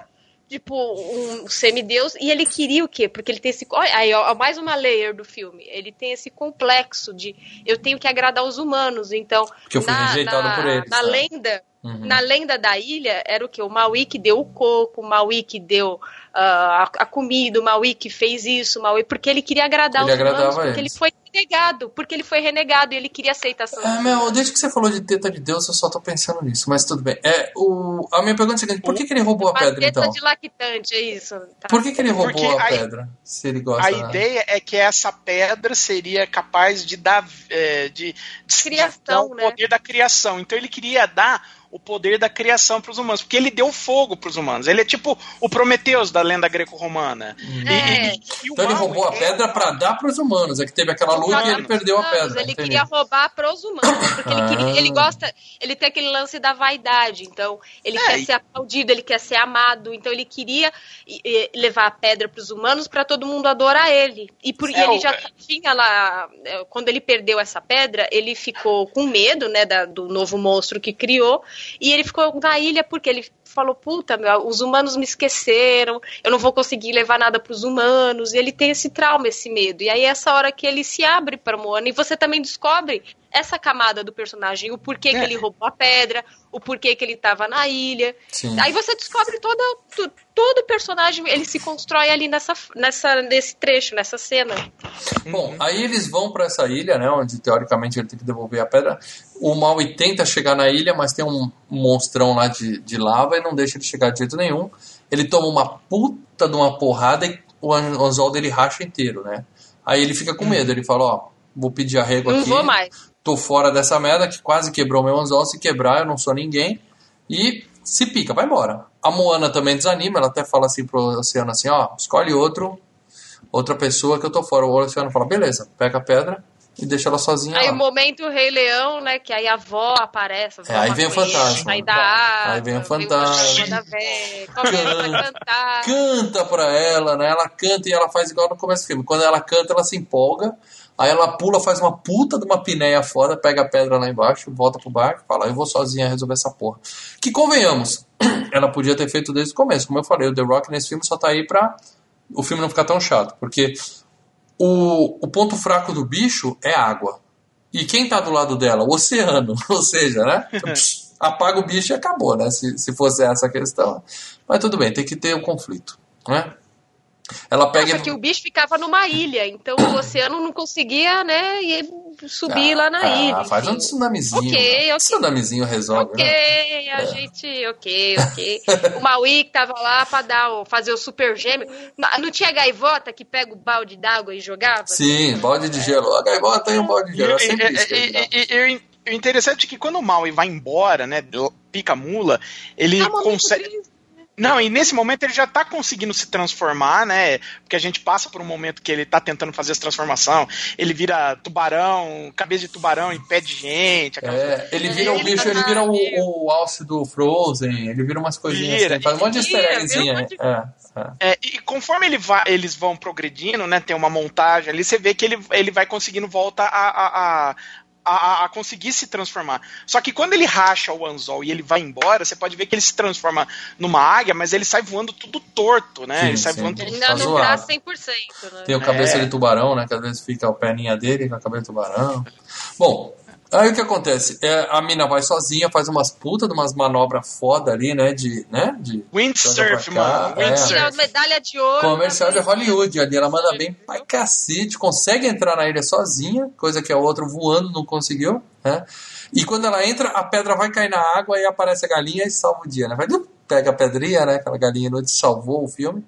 tipo, um semideus e ele queria o quê? Porque ele tem esse. Aí, ó, mais uma layer do filme. Ele tem esse complexo de eu tenho que agradar os humanos. Então, Porque eu fui na, rejeitado na, por eles, Na né? lenda. Uhum. Na lenda da ilha era o que? O Maui que deu o coco, o Maui que deu ah, a, a comida, o Maui que fez isso, o Maui, porque ele queria agradar Ele os humanos, agradava porque eles. ele foi renegado, porque ele foi renegado e ele queria aceitação. É, meu, desde que você falou de teta de Deus, eu só tô pensando nisso, mas tudo bem. É, o, a minha pergunta é a seguinte: por que, que ele roubou a Uma pedra teta então? de lactante, é isso. Tá. Por que, que ele roubou Porque a a- pedra? Se ele gosta. A né? ideia é que essa pedra seria capaz de dar é, de, de Criação, dar o né? poder da criação. Então ele queria dar o poder da criação para os humanos, porque ele deu fogo para os humanos. Ele é tipo o Prometeus da lenda greco-romana. E- É. e- e Então ele roubou a é- pedra pra dar pros humanos. É que teve aquela luta e ele Humanos, perdeu a pedra. Ele entendi. queria roubar pros humanos, porque ele, queria- Ah. ele gosta, ele tem aquele lance da vaidade, então ele É, quer e- ser aplaudido, ele quer ser amado, então ele queria levar a pedra pros humanos pra todo mundo adorar ele. E por É, ele já tinha lá, é, quando ele perdeu essa pedra, ele ficou com medo, né, da- do novo monstro que criou, E ele ficou na ilha porque ele falou, puta, meu, os humanos me esqueceram, eu não vou conseguir levar nada para os humanos, e ele tem esse trauma, esse medo. E aí é essa hora que ele se abre para Moana, e você também descobre essa camada do personagem, o porquê é. que ele roubou a pedra, o porquê que ele estava na ilha. Sim. Aí você descobre toda, todo o personagem, ele se constrói ali nessa, nessa, nesse trecho, nessa cena. Bom, aí eles vão para essa ilha, né, onde teoricamente ele tem que devolver a pedra. O Maui tenta chegar na ilha, mas tem um monstrão lá de, de lava e não deixa ele chegar de jeito nenhum. Ele toma uma puta de uma porrada e o anzol dele racha inteiro, né? Aí ele fica com medo, ele fala, ó, vou pedir arrego aqui. Não vou mais tô fora dessa merda que quase quebrou meu anzol. Se quebrar, eu não sou ninguém. E se pica, vai embora. A Moana também desanima, ela até fala assim pro Oceano assim, ó, escolhe outro, outra pessoa que eu tô fora. O Oceano fala, beleza, pega a pedra e deixa ela sozinha Aí lá. o momento Rei Leão, né, que aí a avó aparece. É, aí vem o fantasma. Aí, água, aí vem o fantasma. Vem o canta, canta pra ela, né, ela canta e ela faz igual no começo do filme. Quando ela canta, ela se empolga Aí ela pula, faz uma puta de uma pinéia foda, pega a pedra lá embaixo, volta pro barco e fala: Eu vou sozinha resolver essa porra. Que convenhamos, [CLEARS THROAT] ela podia ter feito desde o começo. Como eu falei, o The Rock nesse filme só tá aí pra o filme não ficar tão chato. Porque o, o ponto fraco do bicho é água. E quem tá do lado dela? O oceano. [LAUGHS] Ou seja, né? Apaga o bicho e acabou, né? Se, se fosse essa a questão. Mas tudo bem, tem que ter o um conflito, né? Ela pega. Nossa, que o bicho ficava numa ilha, então o oceano não conseguia, né, subir ah, lá na ah, ilha. Faz um tsunamizinho. Ok, ok. Um tsunamizinho resolve. Ok, né? a é. gente. Ok, ok. o Maui que tava lá pra dar, fazer o super gêmeo. Não tinha gaivota que pega o balde d'água e jogava? Sim, balde de gelo. A gaivota tem um balde de gelo. Eu sempre e, o interessante é que quando o Maui vai embora, né, pica a mula, ele ah, consegue. Não, e nesse momento ele já tá conseguindo se transformar, né? Porque a gente passa por um momento que ele tá tentando fazer essa transformação. Ele vira tubarão, cabeça de tubarão em pé de gente. É, ele vira o bicho, ele vira o, o alce do Frozen, ele vira umas coisinhas vira, assim, faz um monte de easter eggzinha. É, é. É, e conforme ele vai, eles vão progredindo, né? Tem uma montagem ali, você vê que ele, ele vai conseguindo volta a, a, a a, a, conseguir se transformar. Só que quando ele racha o anzol e ele vai embora, você pode ver que ele se transforma numa águia, mas ele sai voando tudo torto, né? Sim, ele sai sim. voando Ele ainda tá não tá 100%, né? Tem o cabeça é. de tubarão, né? Que às vezes fica o perninha dele com a cabeça de tubarão. Bom, Aí o que acontece? É, a mina vai sozinha, faz umas putas, umas manobras foda ali, né? De, né? de Windsurf, mano. É. Windsurf. medalha de ouro. Comercial de Hollywood. Ali ela manda bem pra cacete, consegue entrar na ilha sozinha, coisa que a outra voando não conseguiu, né? E quando ela entra, a pedra vai cair na água e aparece a galinha e salva o dia, né? Vai, pega a pedrinha, né? Aquela galinha inútil salvou o filme.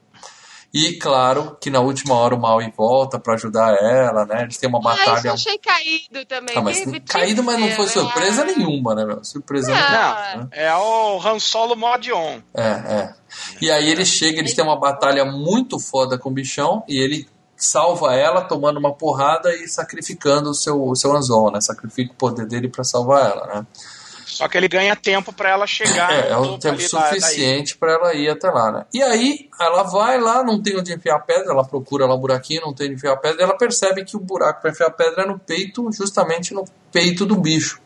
E claro que na última hora o Maui volta para ajudar ela, né? Eles têm uma batalha. Ah, eu achei caído também. Ah, mas caído, mas não foi surpresa né? nenhuma, né, meu? Surpresa não, nenhuma. Né? É o Han Solo mod on. É, é. E aí ele chega, eles têm uma batalha muito foda com o bichão e ele salva ela tomando uma porrada e sacrificando o seu, o seu anzol, né? Sacrifica o poder dele para salvar ela, né? Só que ele ganha tempo para ela chegar. É, é o tempo suficiente para ela ir até lá, né? E aí ela vai lá, não tem onde enfiar a pedra, ela procura lá um buraquinho, não tem onde enfiar a pedra, e ela percebe que o buraco para enfiar a pedra é no peito, justamente no peito do bicho.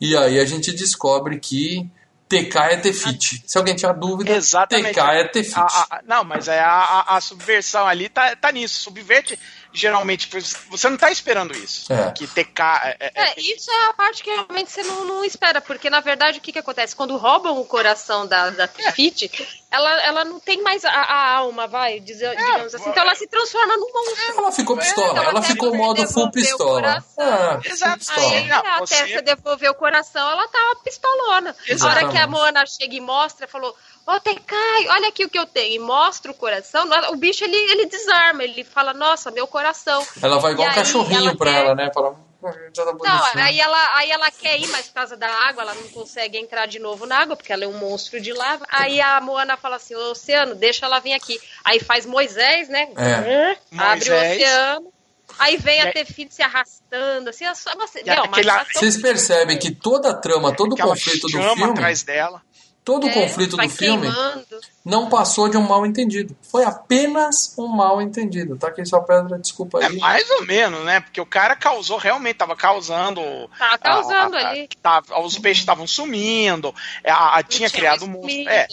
E aí a gente descobre que TK é Tefit. Se alguém tinha dúvida, Exatamente. TK é Tefit. não, mas é a, a, a, subversão ali tá, tá nisso. Subverte geralmente você não está esperando isso. É. Que TK. É, é, é, isso é a parte que realmente você não, não espera, porque na verdade o que, que acontece? Quando roubam o coração da, da Fit, ela, ela não tem mais a, a alma, vai, dizer, é, digamos assim. Então ela se transforma num monstro. Ela ficou pistola, então, ela ficou modo full pistola. É, Exato. Aí, não, até você... devolver o coração, ela tava pistolona. Exatamente. A hora que a Moana chega e mostra, falou Ô, oh, Tekai, olha aqui o que eu tenho. E mostra o coração. O bicho, ele, ele desarma. Ele fala, nossa, meu coração. Ela vai igual e um cachorrinho ela pra quer... ela, né? Fala, hum, tá não, aí ela, aí ela quer ir, mas por causa da água, ela não consegue entrar de novo na água, porque ela é um monstro de lava. Aí a Moana fala assim, ô, Oceano, deixa ela vir aqui. Aí faz Moisés, né? É. Abre Moisés. o oceano. Aí vem a Tefid se arrastando, assim, não, Vocês percebem que toda a trama, todo o conflito do filme... atrás dela Todo o É, conflito vai do filme queimando. não passou de um mal entendido. Foi apenas um mal entendido. Tá aqui sua pedra, desculpa É aí. mais ou menos, né? Porque o cara causou, realmente tava causando. Tá causando a- a- ali. tava- os peixes estavam sumindo, a- a- tinha Não criado um monstro. É,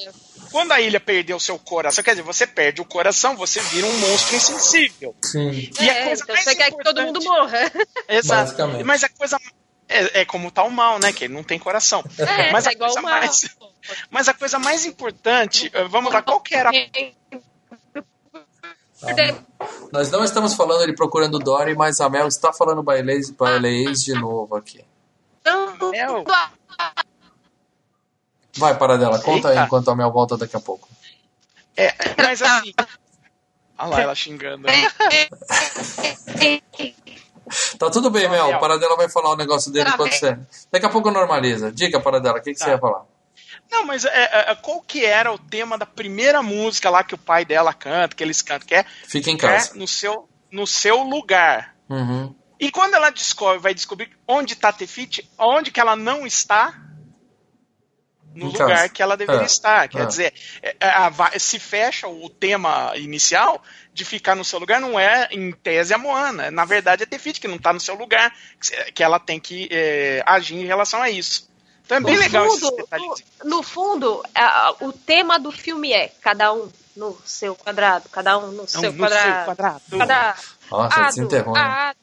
quando a ilha perdeu seu coração, quer dizer, você perde o coração, você vira um monstro insensível. Sim. E a É, coisa então mais você quer que todo mundo morra. Exato. Basicamente. Mas a coisa. É, é como tá o mal, né? Que ele não tem coração. É, Mas tá a igual coisa mais- Mas a coisa mais importante, eh, vamos lá, qual que era? Nós não estamos falando ele procurando Dory, mas a Mel está falando bailês, bailês de novo aqui. É, o- Vai, para dela, conta aí enquanto a Mel volta daqui a pouco. É, mas assim. Olha lá, ela xingando. [LAUGHS] [LAUGHS] Tá tudo bem, Mel. O Paradela vai falar o negócio dele enquanto bem. você. Daqui a pouco normaliza. Diga, Paradela, o que, que você Tá. ia falar? Não, mas é, é, é, qual que era o tema da primeira música lá que o pai dela canta, que eles cantam, que é, Fica em é casa. no, seu, no seu lugar. Uhum. E quando ela descobre, vai descobrir onde está Tefiti, onde que ela não está no Em lugar que ela deveria É, estar. Quer é. dizer, é, é, a va- se fecha o tema inicial de ficar no seu lugar, não é, em tese, a Moana. Na verdade, é Tefiti que não está no seu lugar, que- que ela tem que é, agir em relação a isso. Então é bem no legal esses fundo, detalhes. no, no fundo, a- o tema do filme é cada um no seu quadrado, cada um no Não, seu no quadrado. seu quadrado. Cada Nossa, ado, ado, Desenterrou. cada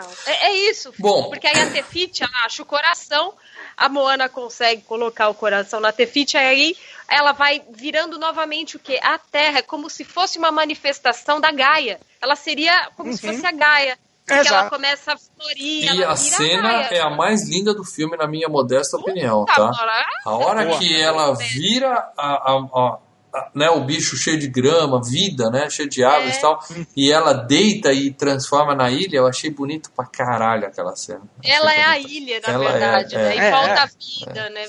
um. É, é isso. Bom. Porque aí a Tefiti, ela acha o coração, a Moana consegue colocar o coração na Tefiti, aí ela vai virando novamente o quê? A Terra, é como se fosse uma manifestação da Gaia. Ela seria como se fosse a Gaia. Porque ela começa a florir, E ela a cena Gaia. é a mais linda do filme, na minha modesta opinião, Tá. A hora Boa. que ela vira a, a- a- a- né, o bicho cheio de grama, vida, né? Cheio de árvores É. e tal, e ela deita e transforma na ilha, eu achei bonito pra caralho aquela cena. Ela é a ilha, na Ela é, verdade, é. né? E É, volta é. a vida, né?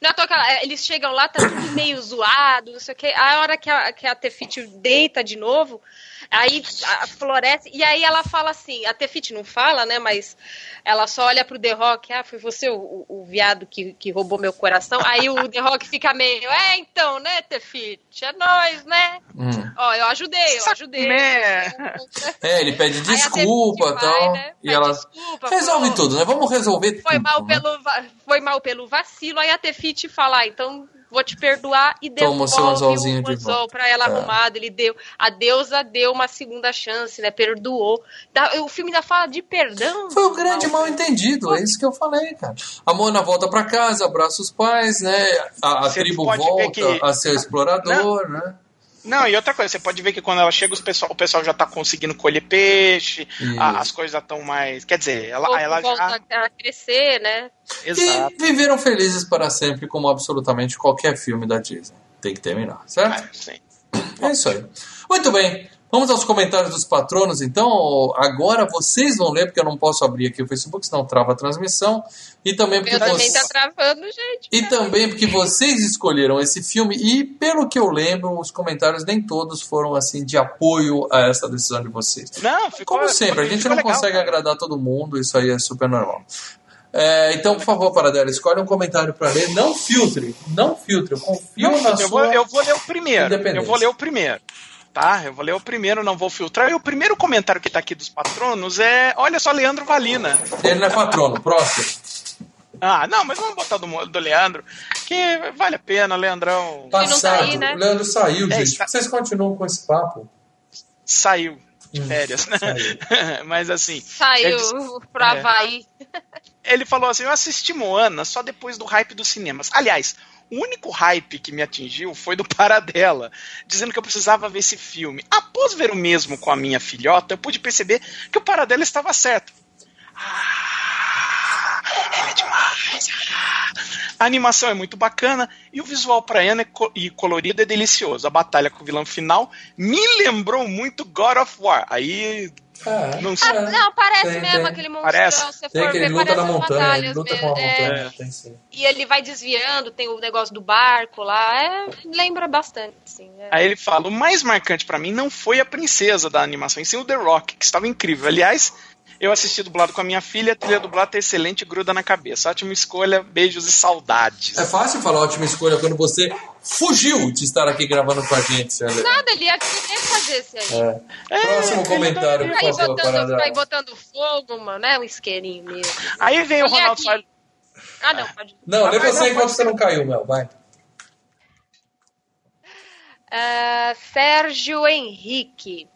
Não é toa que é, eles chegam lá, tá tudo meio zoado, não sei o quê. A hora que a, que a Tefiti deita de novo, aí floresce, e aí ela fala assim, a Tefiti não fala, né? Mas ela só olha pro The Rock, ah, foi você o, o- o viado que, que roubou meu coração. Aí o The Rock fica meio, é então, né, Tefiti? É nós, né? Hum. Ó, eu ajudei, eu ajudei. Né? [LAUGHS] É, ele pede desculpa e tal. né? E ela desculpa, resolve pô. tudo, né? Vamos resolver Foi tudo. mal, né? pelo, foi mal pelo vacilo, aí a Tefiti fala, ah, então vou te perdoar e Toma o devolve seu anzolzinho de anzol pra ela É. arrumado. Ele deu, a deusa deu uma segunda chance, né? Perdoou. O filme ainda fala de perdão. Foi o grande mal entendido, é isso que eu falei, cara. A Mona volta pra casa, abraça os pais, né? A, a tribo volta que- a ser explorador, né? Não, e outra coisa, você pode ver que quando ela chega, os pessoal, o pessoal já tá conseguindo colher peixe, a- as coisas já estão mais. Quer dizer, ela, Volta ela já. a crescer, né? Exato. E viveram felizes para sempre, como absolutamente qualquer filme da Disney. Tem que terminar, certo? É, sim. É isso aí. Muito bem. Vamos aos comentários dos patronos, então. Agora vocês vão ler, porque eu não posso abrir aqui o Facebook, senão trava a transmissão. E também porque vocês... tá travando, gente. E também porque vocês escolheram esse filme e, pelo que eu lembro, os comentários nem todos foram assim de apoio a essa decisão de vocês. Não, ficou. Como sempre, a gente não legal, consegue cara. agradar todo mundo, isso aí é super normal. É, então, por favor, Paradela, escolhe um comentário para ler. Não filtre, não filtre. Eu confio Não, na eu, sua... vou, eu vou ler o primeiro. Eu vou ler o primeiro. Tá? Eu vou ler o primeiro, não vou filtrar. E o primeiro comentário que tá aqui dos patronos é. Olha só, Leandro Valina. Ele não é patrono, próximo. Ah, não, mas vamos botar do, do Leandro, que vale a pena, Leandrão. não tá Passado. aí, né? O Leandro saiu, É, gente. está- Vocês continuam com esse papo? Saiu de Hum, férias, né? saiu. [LAUGHS] mas assim. Saiu disse- pro é. Havaí. Ele falou assim: Eu assisti Moana só depois do hype dos cinemas. Aliás, o único hype que me atingiu foi do Paradela, dizendo que eu precisava ver esse filme. Após ver o mesmo com a minha filhota, eu pude perceber que o Paradela estava certo. Ah, ela é demais. ah. A animação é muito bacana e o visual praiano é co- e colorido é delicioso. A batalha com o vilão final me lembrou muito God of War. Aí É, Não sei. Ah, não, parece Tem, mesmo tem. aquele monstrão. Parece. Se você Tem for que ele ver, luta parece montanha, luta com mesmo. a É. montanha, tem sim. E ele vai desviando, tem o negócio do barco lá. É, lembra bastante, sim. é. Aí ele fala: o mais marcante pra mim não foi a princesa da animação, e sim o The Rock, que estava incrível. Aliás, Eu assisti dublado com a minha filha, a trilha dublada tá excelente, gruda na cabeça. Ótima escolha, beijos e saudades. É fácil falar ótima escolha quando você fugiu de estar aqui gravando com a gente. Nada, ele ia querer fazer esse aí. É. É, Próximo ele comentário, Vai por favor, botando, vai botando fogo, mano. É um isqueirinho mesmo. Aí vem o Olha Ronaldo. Ah, não, pode. Não, lê você não, enquanto você não caiu, Mel, vai. Ah, Sérgio Henrique.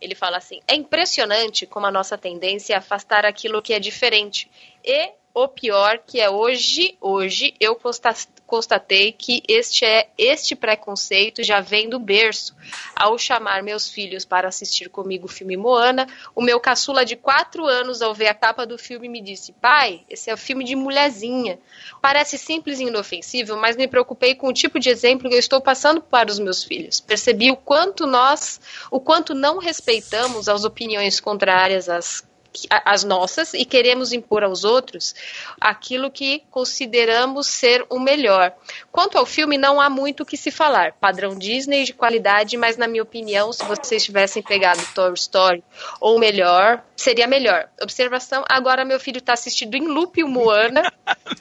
Ele fala assim: é impressionante como a nossa tendência é afastar aquilo que é diferente. E o pior que é hoje, hoje eu consta- constatei que este é este preconceito já vem do berço. Ao chamar meus filhos para assistir comigo o filme Moana, o meu caçula de 4 anos, ao ver a capa do filme, me disse: Pai, esse é o filme de mulherzinha. Parece simples e inofensivo, mas me preocupei com o tipo de exemplo que eu estou passando para os meus filhos. Percebi o quanto nós, o quanto não respeitamos as opiniões contrárias às às nossas e queremos impor aos outros aquilo que consideramos ser o melhor. Quanto ao filme, não há muito o que se falar. Padrão Disney de qualidade, mas na minha opinião, se vocês tivessem pegado Toy Story ou melhor, seria melhor. Observação, agora meu filho está assistindo em loop o Moana.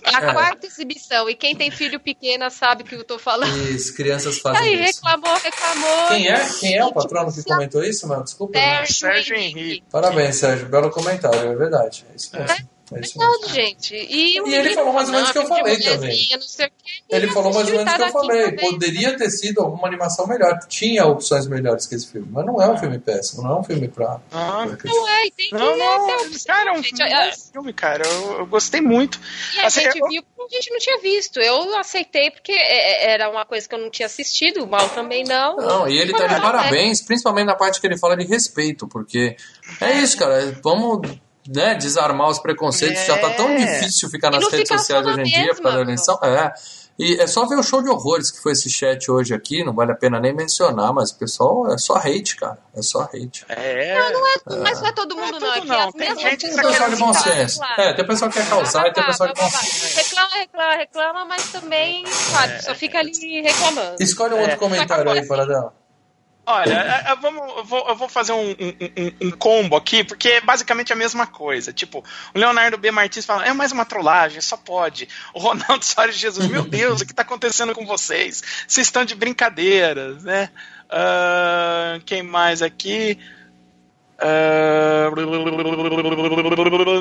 É a [LAUGHS] É. quarta exibição. E quem tem filho pequena sabe o que eu tô falando. Isso, crianças Aí fazem isso. reclamou, reclamou. Quem é? Quem é o patrono que comentou isso, Mel? Desculpa. Sérgio, Sérgio Henrique. Henrique. Parabéns, Sérgio. Belo comentário, é verdade. É isso mesmo. É isso mesmo. Verdade, gente. E, E ele menino falou mais ou menos o que eu falei também. Não sei o quê, Ele falou mais ou menos o que eu falei. Poderia ter sido alguma animação melhor. Tinha opções melhores que esse filme. Mas não é um filme péssimo. Não é um filme pra. Ah. pra. Não é, e tem que Não, ter não, opção, cara, é um gente. filme, A- filme, cara. Eu, eu gostei muito. E a Assim, gente eu- viu porque a gente não tinha visto. Eu aceitei porque é- é- era uma coisa que eu não tinha assistido, o mal também não. Não, e ele tá de Ah, parabéns, principalmente na parte que ele fala de respeito, porque é isso, cara. Vamos né, desarmar os preconceitos. É. Já tá tão difícil ficar nas não redes sociais hoje em dia mesma, eleição. É. E é só ver o show de horrores que foi esse chat hoje aqui, não vale a pena nem mencionar, mas o pessoal é só hate, cara. É só hate. É. Mas não é todo mundo, Não não. é É tudo que não, as tem mesmas gente que Tem tá o pessoal de bom senso. Claro. É, tem o pessoal que quer causar e tem o pessoal que babá. consegue. Reclama, reclama, reclama, mas também, claro, só fica ali reclamando. Escolhe um outro É. comentário aí, Paradela. Olha, é, é, vamos, eu, vou, eu vou fazer um, um- um- combo aqui, porque é basicamente a mesma coisa. Tipo, o Leonardo B. Martins fala, é mais uma trollagem, só pode. O Ronaldo [LAUGHS] Soares Jesus, meu Deus, o que tá acontecendo com vocês? Vocês estão de brincadeiras, né? Ah, quem mais aqui? Ah,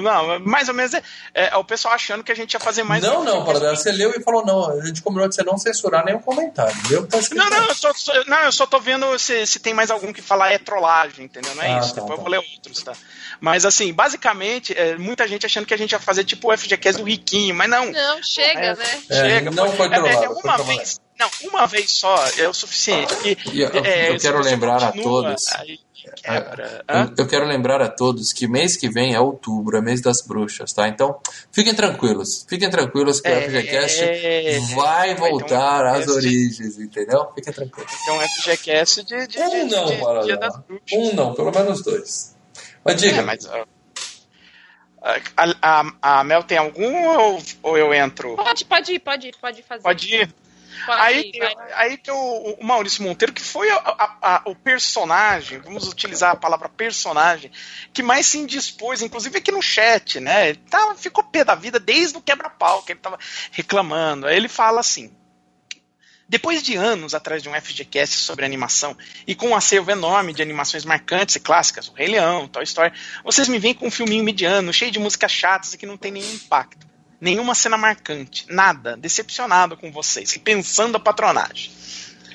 não, mais ou menos é, é o pessoal achando que a gente ia fazer mais. Não, não, Paradela. Você leu e falou não. A gente combinou de você não censurar nenhum comentário. Que tá Não, não, eu só, só- não, eu só tô vendo se, se tem mais algum que falar é trollagem, entendeu? Não é Ah, isso. tá, Depois tá. eu vou ler outros, tá? Mas assim, basicamente, é, muita gente achando que a gente ia fazer tipo o FGCast do Riquinho, mas não. Não, chega, É, né? É, Chega, não foi é, trollado, é, foi uma trabalhado. vez. Não, uma vez só é o suficiente. E, E eu- é, eu quero lembrar a todos. quebra. Hã? Eu, eu quero lembrar a todos que mês que vem é outubro, é mês das bruxas, tá? Então, fiquem tranquilos. Fiquem tranquilos que o É, FGCast é, vai voltar às origens, entendeu? Fiquem tranquilos. Então, FGCast de, de, Um de, não, de, Dia Paradela. das Bruxas. Um não, pelo menos dois. Mas diga. É, mas, ó, a, a, a Mel tem algum ou, ou eu entro? Pode, pode ir, pode ir, pode fazer. Pode ir? Pode Aí, ir, tem- aí tem o, o Maurício Monteiro, que foi a- a- a- o personagem, vamos utilizar a palavra personagem, que mais se indispôs, inclusive aqui no chat, né? Ele tava, ficou pé da vida desde o quebra-pau, que ele tava reclamando. Aí ele fala assim. Depois de anos atrás de um FGCast sobre animação e com um acervo enorme de animações marcantes e clássicas, o Rei Leão, Toy Story, vocês me vêm com um filminho mediano, cheio de músicas chatas e que não tem nenhum impacto. Nenhuma cena marcante, nada, decepcionado com vocês, e pensando a patronagem.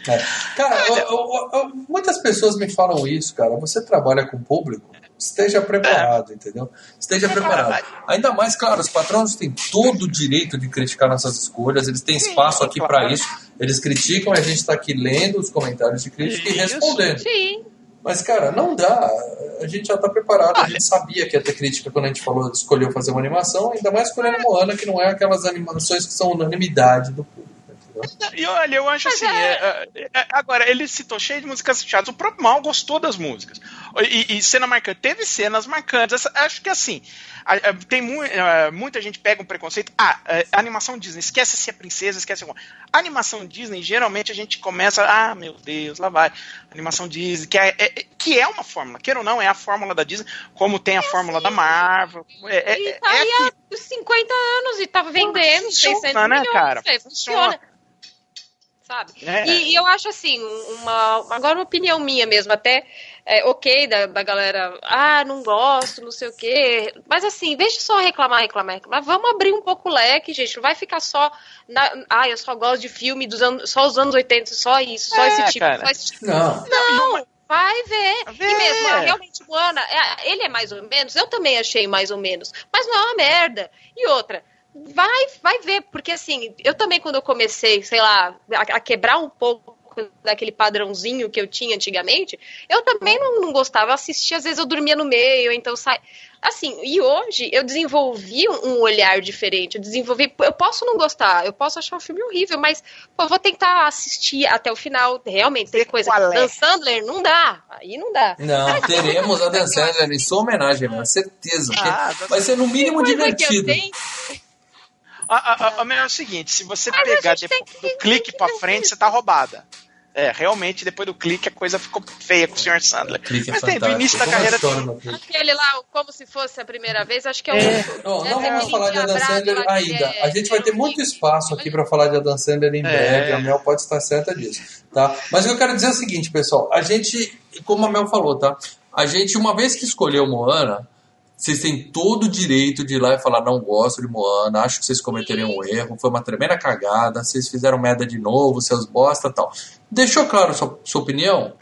É. Cara, eu- eu- eu- muitas pessoas me falam isso, cara. Você trabalha com público, esteja preparado, entendeu? Esteja preparado. Ainda mais, claro, os patrões têm todo o direito de criticar nossas escolhas, eles têm espaço aqui claro. para isso. Eles criticam e a gente está aqui lendo os comentários de crítica e Isso. respondendo. Sim. Mas, cara, não dá. A gente já tá preparado, a gente sabia que ia ter crítica quando a gente falou, escolheu fazer uma animação, ainda mais escolhendo Moana, que não é aquelas animações que são unanimidade do público. [LAUGHS] E olha, eu acho assim. é- é, é, agora, ele citou cheio de músicas chatas. O próprio Mal gostou das músicas. E, e cena marcante. Teve cenas marcantes. Essa- acho que assim. a- a- tem mu- ah, muita gente pega um preconceito. Ah, é, animação Disney. Esquece se é princesa, esquece alguma. Animação Disney, geralmente a gente começa. Ah, meu Deus, lá vai. Animação Disney, que é, é- que é uma fórmula. Queira ou não, é a fórmula da Disney, como tem a fórmula da Marvel. É, é, E é, tá é aí há 50 anos e tá vendendo Funciona, 600 né, milhões. cara? é, funciona. Sabe? É. E, e eu acho assim, uma, agora uma opinião minha mesmo, até é, ok da, da galera, ah, não gosto, não sei o quê. Mas assim, deixa só reclamar, reclamar, reclamar. Vamos abrir um pouco o leque, gente. Não vai ficar só. Na, ah, eu só gosto de filme dos anos, só os anos 80, só isso, só É, esse tipo, cara. só esse tipo. Não. Não, vai ver. Vê. E mesmo, ah, realmente, Moana, é, ele é mais ou menos, eu também achei mais ou menos, mas não é uma merda. E outra, vai, vai ver, porque assim, eu também quando eu comecei, sei lá, a, a quebrar um pouco daquele padrãozinho que eu tinha antigamente, eu também não, não gostava, assistia, às vezes eu dormia no meio, então sai. Assim, e hoje eu desenvolvi um um olhar diferente, eu desenvolvi, eu posso não gostar, eu posso achar o filme horrível, mas pô, eu vou tentar assistir até o final, realmente, tem coisa, qual é. Dan Sandler, não dá, aí não dá. Não, teremos a Dan Sandler em sua homenagem, mano. Certeza. porque Ah, vai ser no mínimo divertido. A, a, a, a- é o seguinte, se você Mas pegar depois tem do que- clique tem que pra frente, isso. você tá roubada. É, realmente, depois do clique, a coisa ficou feia com o Sr. Sandler. É Mas tem, do início da carreira clique. Aquele lá, o como se fosse a primeira vez, acho que é o. É. Não, é não vamos falar de Adam Sandler que ainda. é- A gente vai ter é muito espaço aqui para falar de Adam Sandler em breve. É. A Mel pode estar certa disso, tá? Mas o que eu quero dizer é o seguinte, pessoal. A gente, como a Mel falou, tá? A gente, uma vez que escolheu Moana, vocês têm todo o direito de ir lá e falar: não gosto de Moana, acho que vocês cometeram um erro, foi uma tremenda cagada, vocês fizeram merda de novo, seus bosta tal. Deixou claro sua, sua opinião?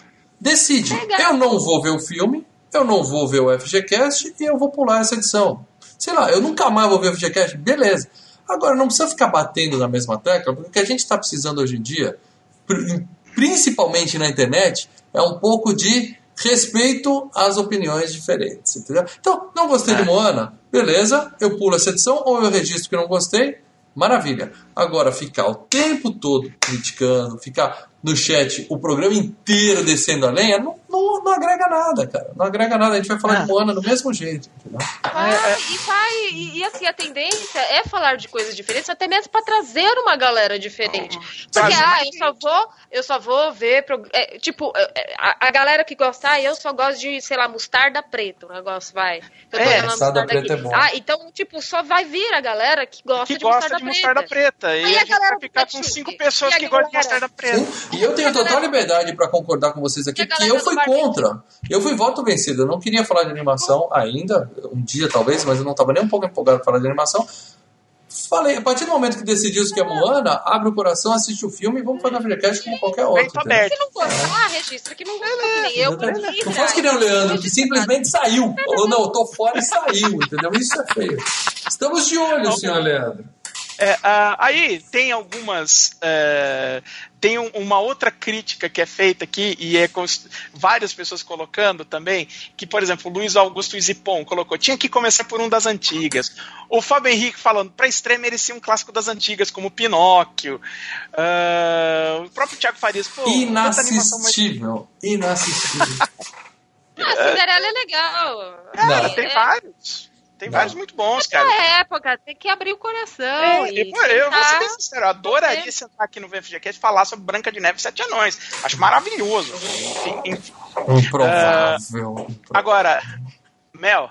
Decide. Eu não vou ver o filme, eu não vou ver o FGCast e eu vou pular essa edição. Sei lá, eu nunca mais vou ver o FGCast, beleza. Agora, não precisa ficar batendo na mesma tecla, porque o que a gente está precisando hoje em dia, pri- principalmente na internet, é um pouco de respeito às opiniões diferentes, entendeu? Então, não gostei de Moana, beleza, eu pulo essa edição, ou eu registro que não gostei, maravilha. Agora, ficar o tempo todo criticando, ficar no chat o programa inteiro descendo a lenha, não, não, não agrega nada, cara. Não agrega nada, a gente vai falar Ah. de Moana do mesmo jeito? Vai, e vai, e, e, assim, a tendência é falar de coisas diferentes, até mesmo para trazer uma galera diferente. Porque, ah, eu só vou, eu só vou ver, é, tipo, é, a, a galera que gosta, ah, eu só gosto de, sei lá, mostarda preta, o negócio vai. Eu tô É, mostarda preta aqui. é bom. Ah, então, tipo, só vai vir a galera que gosta, Que de, gosta mostarda de mostarda preta. E Aí a a galera vai ficar com cinco pessoas que gostam de mostarda preta. Sim, e eu tenho total liberdade para concordar com vocês aqui, que eu fui barbecue? Contra. Eu fui voto vencido. Eu não queria falar de animação ainda, um dia talvez, mas eu não estava nem um pouco empolgado para falar de animação. Falei, a partir do momento que decidiu que é Moana, abre o coração, assiste o filme e vamos fazer a FreeCast como qualquer outro. Entendeu? aberto. Se não gostar, registra que não que nem eu. Que Não faz que nem o Leandro, que simplesmente saiu. Falou, não, eu tô fora e saiu, entendeu? Isso é feio. Estamos de olho, senhor Leandro. É, ah, aí tem algumas. é, tem um- uma outra crítica que é feita aqui, e é várias pessoas colocando também, que, por exemplo, o Luiz Augusto Zipon colocou, tinha que começar por um das antigas. O Fábio Henrique falando, pra estreia merecia um clássico das antigas, como Pinóquio. Ah, o próprio Thiago Farias, pô, animação mais- Inassistível. Inassistível. [LAUGHS] Ah, Cinderela é legal. Não, Ah, tem é, vários. Tem Não. vários muito bons, cara. Na época, tem que abrir o coração. É, e pô, eu vou ser bem sincero, eu adoraria sentar aqui no VFGCast e falar sobre Branca de Neve e Sete Anões. Acho maravilhoso. Enfim, enfim. Improvável. Agora, Mel,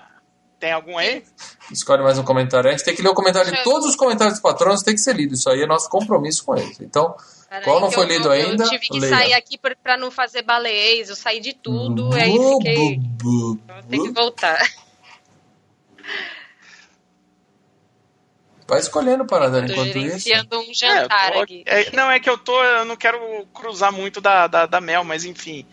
tem algum aí? Escolhe mais um comentário. A gente tem que ler o comentário de eu- todos os comentários dos patronos, tem que ser lido. Isso aí é nosso compromisso com eles. Então, Peraí qual não foi eu- lido eu, ainda? Eu tive que leia. sair aqui pra, pra não fazer baleês, eu saí de tudo, Bu, aí fiquei. bu, bu, Vou ter que bu. voltar. Vai escolhendo, Paradela, Tô enquanto isso. gerenciando um jantar É, tô- aqui. é, não, é que eu tô. Eu não quero cruzar muito da, da, da Mel, mas enfim.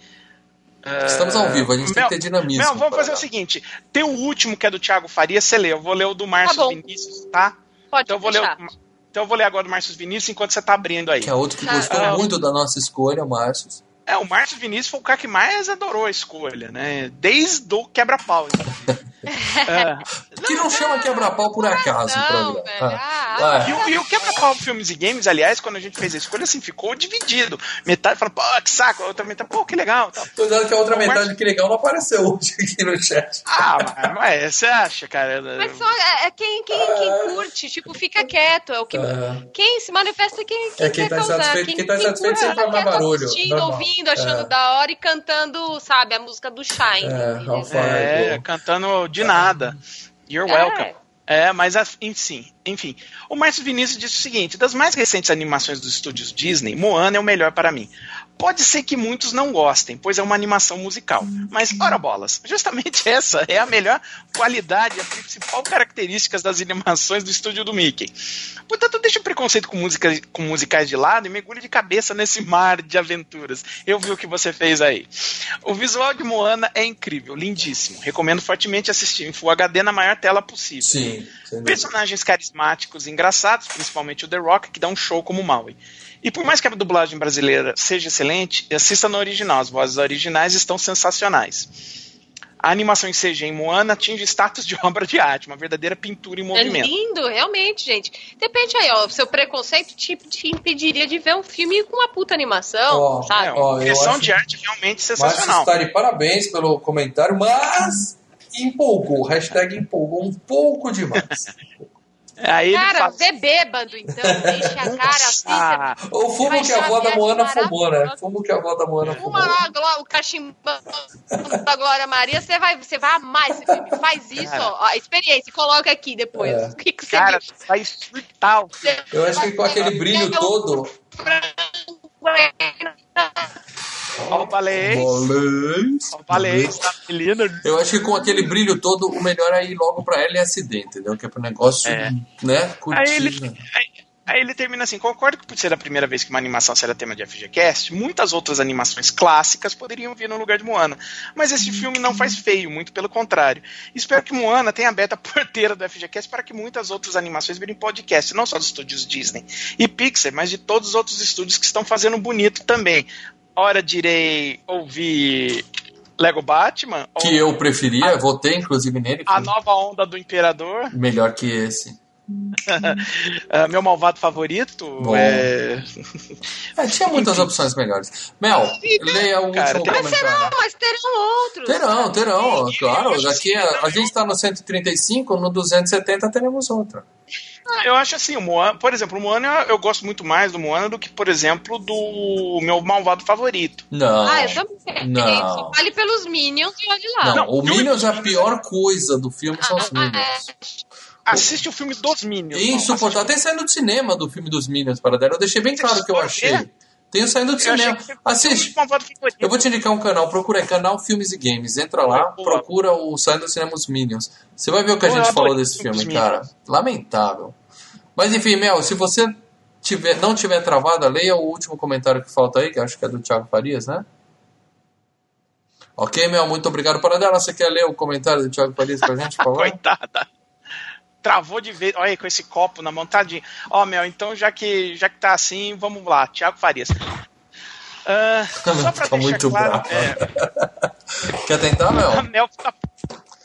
Estamos ao vivo, a gente tem Mel, que ter dinamismo. Mel, vamos fazer o seguinte: tem o último que é do Thiago Faria, você lê. Eu vou ler o do Márcio bom. Vinícius, tá? Pode Então eu vou ler o, então eu vou ler agora do Márcio Vinícius enquanto você tá abrindo aí. Que é outro que gostou Ah. muito da nossa escolha, Márcio. É, o Márcio Vinícius foi o cara que mais adorou a escolha, né? Desde o quebra-pau. [LAUGHS] É. Que não chama quebra-pau por acaso o Não, programa. velho. Ah. Ah. E, o- e o quebra-pau filmes e games, aliás, quando a gente fez a escolha, assim, ficou dividido. Metade fala, pô, que saco, a outra metade, pô, que legal. Tal. Cuidado que a outra Mas- metade que legal não apareceu hoje aqui no chat. Ah, mas, mas você acha, cara? Mas só é, é quem, quem, quem curte, tipo, fica quieto. É o que, É. Quem se manifesta é quem, quem É, quem quer tá causar. satisfeito- quem tá satisfeito sempre faz mais quieto barulho, assistindo, normal. ouvindo, achando É. da hora e cantando, sabe, a música do Shine. É, É, cantando de nada. You're É. welcome. É, mas enfim, enfim. O Márcio Vinícius disse o seguinte: das mais recentes animações dos estúdios Disney, Moana é o melhor para mim. Pode ser que muitos não gostem, pois é uma animação musical. Mas, ora bolas, justamente [LAUGHS] essa é a melhor qualidade, a principal característica das animações do estúdio do Mickey. Portanto, deixa o preconceito com, música, com musicais de lado e mergulhe de cabeça nesse mar de aventuras. Eu vi o que você fez aí. O visual de Moana é incrível, lindíssimo. Recomendo fortemente assistir em Full HD na maior tela possível. Sim. Personagens carismáticos e engraçados, principalmente o The Rock, que dá um show como Maui. E por mais que a dublagem brasileira seja excelente, assista no original. As vozes originais estão sensacionais. A animação em CG em Moana atinge status de [LAUGHS] obra de arte, uma verdadeira pintura em É movimento. lindo, realmente, gente. Depende aí, ó. Seu preconceito te, te impediria de ver um filme com uma puta animação, Ó, sabe? É, direção acho- de arte realmente sensacional. Stari, parabéns pelo comentário, mas empolgou. Hashtag empolgou um pouco demais. [LAUGHS] Aí Cara, fala, vê bêbado, então. Deixa a cara assim. Ah, Ou fumo que a avó da Moana fumou, né? Fumo que a avó da Moana Uma fumou. lá, gló- o cachimbão da Glória Maria, você vai, você vai amar esse filme. Faz isso, Cara. ó. A experiência, coloca aqui depois. É. O que, que você cara, viu? vai surtar o filme. Eu acho que com aquele brilho todo. Ó o balé, Bolês. ó o balé, tá menino. Eu acho que com aquele brilho todo, o melhor é ir logo pra LSD, entendeu? Que é pro negócio, É. né? Curtir. Aí ele, aí, aí ele termina assim: concordo que por ser a primeira vez que uma animação será tema de FGCast, muitas outras animações clássicas poderiam vir no lugar de Moana. Mas esse filme não faz feio, muito pelo contrário. Espero que Moana tenha aberto a [LAUGHS] porteira do FGCast para que muitas outras animações virem podcast, não só dos estúdios Disney e Pixar, mas de todos os outros estúdios que estão fazendo bonito também. Ora, direi ouvir Lego Batman, ou Que eu preferia, votei inclusive nele. a nova onda do Imperador. Melhor que esse. [LAUGHS] Ah, meu malvado favorito Bom. é. É, tinha muitas opções melhores. Mel, leia o Cara, último tem- Mas serão, comentário. mas terão outros. Terão, terão, claro. Daqui a, a gente tá no 135, no 270 teremos outra. Eu acho assim, o Moana, por exemplo, o Moana eu, gosto muito mais do Moana do que, por exemplo, do meu malvado favorito. Não. Ah, eu também. Não. Só Vale pelos Minions e olhe lá. Não, Não, o Minions é a pior coisa do filme, são os Ah, Minions. Assiste o filme dos Minions. E não, insuportável. Tem saindo do cinema do filme dos Minions, para dar. Eu deixei bem claro o que eu achei. Tem saindo do cinema. Assiste. Eu vou te indicar um canal, procura aí, canal Filmes e Games. Entra lá, procura o Saindo do Cinema Os Minions. Você vai ver o que a gente eu falou desse filme, cara. Lamentável. Mas enfim, Mel, se você tiver, não tiver travado, leia o último comentário que falta aí, que acho que é do Thiago Farias, né? Ok, Mel, muito obrigado. Para dela, você quer ler o comentário do Thiago Farias pra gente, por favor? [LAUGHS] Coitada. Travou de vez. Olha aí, com esse copo na mão, tadinho. Ó, Mel, então já que, já que tá assim, vamos lá. Tiago Farias. Ah, só pra Tá deixar muito claro, bravo. é, [LAUGHS] Quer tentar, a Mel? Mel tá.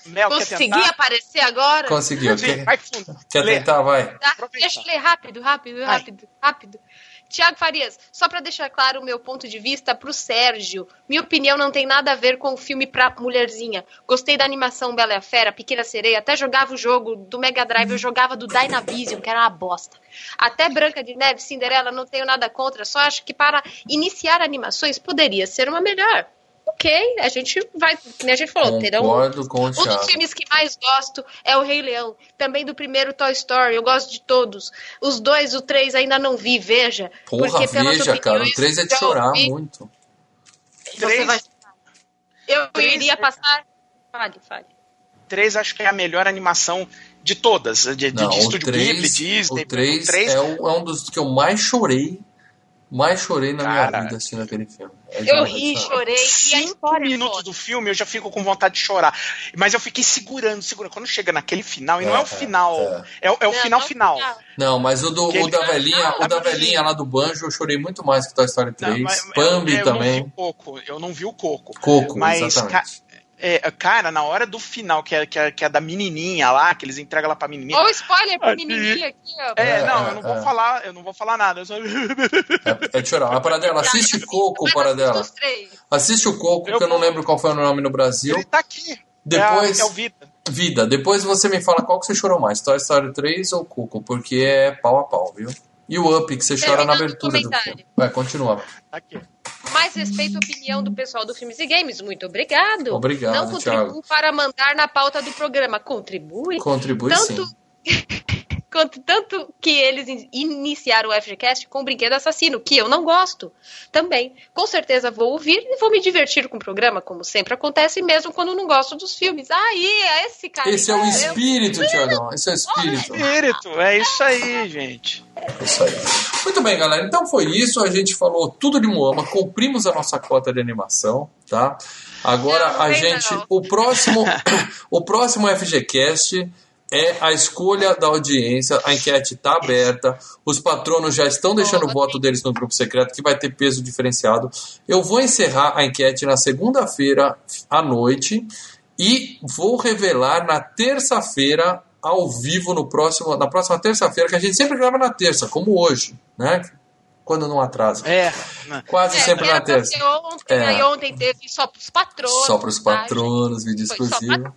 Mel, Consegui aparecer agora? Conseguiu. Sim, Quer, vai fundo. quer Lê. tentar? Vai. Tá, deixa eu ler rápido, rápido, Vai. rápido, rápido. Tiago Farias, só pra deixar claro o meu ponto de vista pro Sérgio, minha opinião não tem nada a ver com o filme pra mulherzinha. Gostei da animação Bela e a Fera, Pequena Sereia, até jogava o jogo do Mega Drive, eu jogava do Dynavision, que era uma bosta. Até Branca de Neve, Cinderela, não tenho nada contra, só acho que para iniciar animações poderia ser uma melhor. Ok, a gente vai, como a gente falou, terão Concordo com o um dos filmes que mais gosto é o Rei Leão. Também do primeiro Toy Story. Eu gosto de todos. Os dois, o três ainda não vi, veja. Porra, porque veja, cara. O 3 é de chorar ouvi, muito. Você Três- vai... Eu Três- iria passar. Fale, fale. 3 acho que é a melhor animação de todas. De, de, Não, de o estúdio 3, Ghibli, Disney. o 3 três- é, o- é um dos que eu mais chorei. Mais chorei na minha vida assistindo aquele filme. É Eu ri, chorei. E Cinco é minutos do filme eu já fico com vontade de chorar. Mas eu fiquei segurando, segurando. Quando chega naquele final, e não é, É, o final, é. é, o- é o Não, final não final. Não, mas o, do, o da velhinha, o Não, da a menina. velhinha lá do Banjo, eu chorei muito mais que Toy Story 3. Não, mas- Bambi eu, eu não vi também. o Coco, eu não vi o Coco. Coco, Mas, exatamente. É, cara, na hora do final, que é, que, é, que é da menininha lá, que eles entregam lá pra menininha. Ou spoiler pra Aí- menininha aqui, ó. É, É, não, é, eu não vou é. falar, eu não vou falar nada. Eu só... É, é de chorar. Mas Paradela, assiste Coco, Paradela. Assiste o Coco, Eu que eu não lembro qual foi o nome no Brasil. Ele tá aqui. Depois- É, a- é o Vida. Vida, depois você me fala qual que você chorou mais, Toy Story 3 ou Coco, porque é pau a pau, viu? E o Up, que você chora na o abertura do filme. Vai, continua. Tá aqui. Mais respeito à opinião do pessoal do Filmes e Games. Muito obrigado. Obrigado, Não contribuo Thiago. para mandar na pauta do programa. Contribui. Contribui tanto, sim. [LAUGHS] quanto, tanto que eles in- iniciaram o FGCast com o Brinquedo Assassino, que eu não gosto. Também. Com certeza vou ouvir e vou me divertir com o programa, como sempre acontece, mesmo quando não gosto dos filmes. Aí, é esse cara. Esse é o eu- espírito, Tiagão. Esse é o espírito. Espírito, é isso aí, gente. É Isso aí. Muito bem, galera. Então foi isso. A gente falou tudo de Moama, cumprimos a nossa cota de animação, tá? Agora Não, a ainda gente. não. O próximo, [COUGHS] o próximo FGCast é a escolha da audiência. A enquete está aberta. Os patronos já estão deixando o voto deles no grupo secreto, que vai ter peso diferenciado. Eu vou encerrar a enquete na segunda-feira à noite e vou revelar na terça-feira ao vivo no próximo, na próxima terça-feira, que a gente sempre grava na terça, como hoje, né? Quando não atrasa. É. né? Quase É, sempre na terça. ontem, É. aí ontem teve só pros patronos. Só para os tá, patronos, vídeo exclusivo.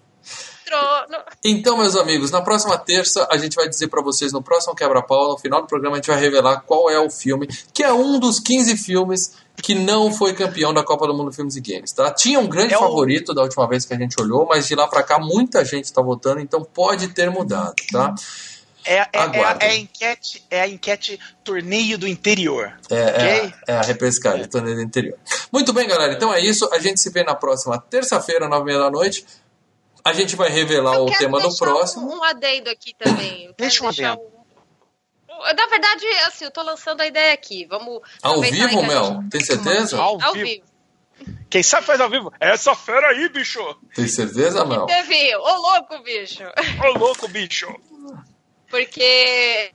Patrono. Então, meus amigos, na próxima terça a gente vai dizer pra vocês no próximo quebra-pau, no final do programa a gente vai revelar qual é o filme, que é um dos 15 filmes que não foi campeão da Copa do Mundo Filmes e Games, tá? Tinha um grande É o- favorito da última vez que a gente olhou, mas de lá pra cá muita gente tá votando, então pode ter mudado, tá? É, é, é, a- é a enquete, é a enquete torneio do interior. É, é, Ok? a- é a repescagem, torneio do interior. Muito bem, galera. Então é isso. A gente se vê na próxima terça-feira, nove e meia da noite. A gente vai revelar Eu o tema do próximo. Um, um adendo aqui também. Eu Deixa um adendo. um- Na verdade, assim, eu tô lançando a ideia aqui. Vamos. Ao vivo, Mel? gente- Tem certeza? Ao Ao vivo. vivo. Quem sabe faz ao vivo. É Essa fera aí, bicho. Tem certeza, Mel? Teve. Ô, louco, bicho. Ô, louco, bicho. Porque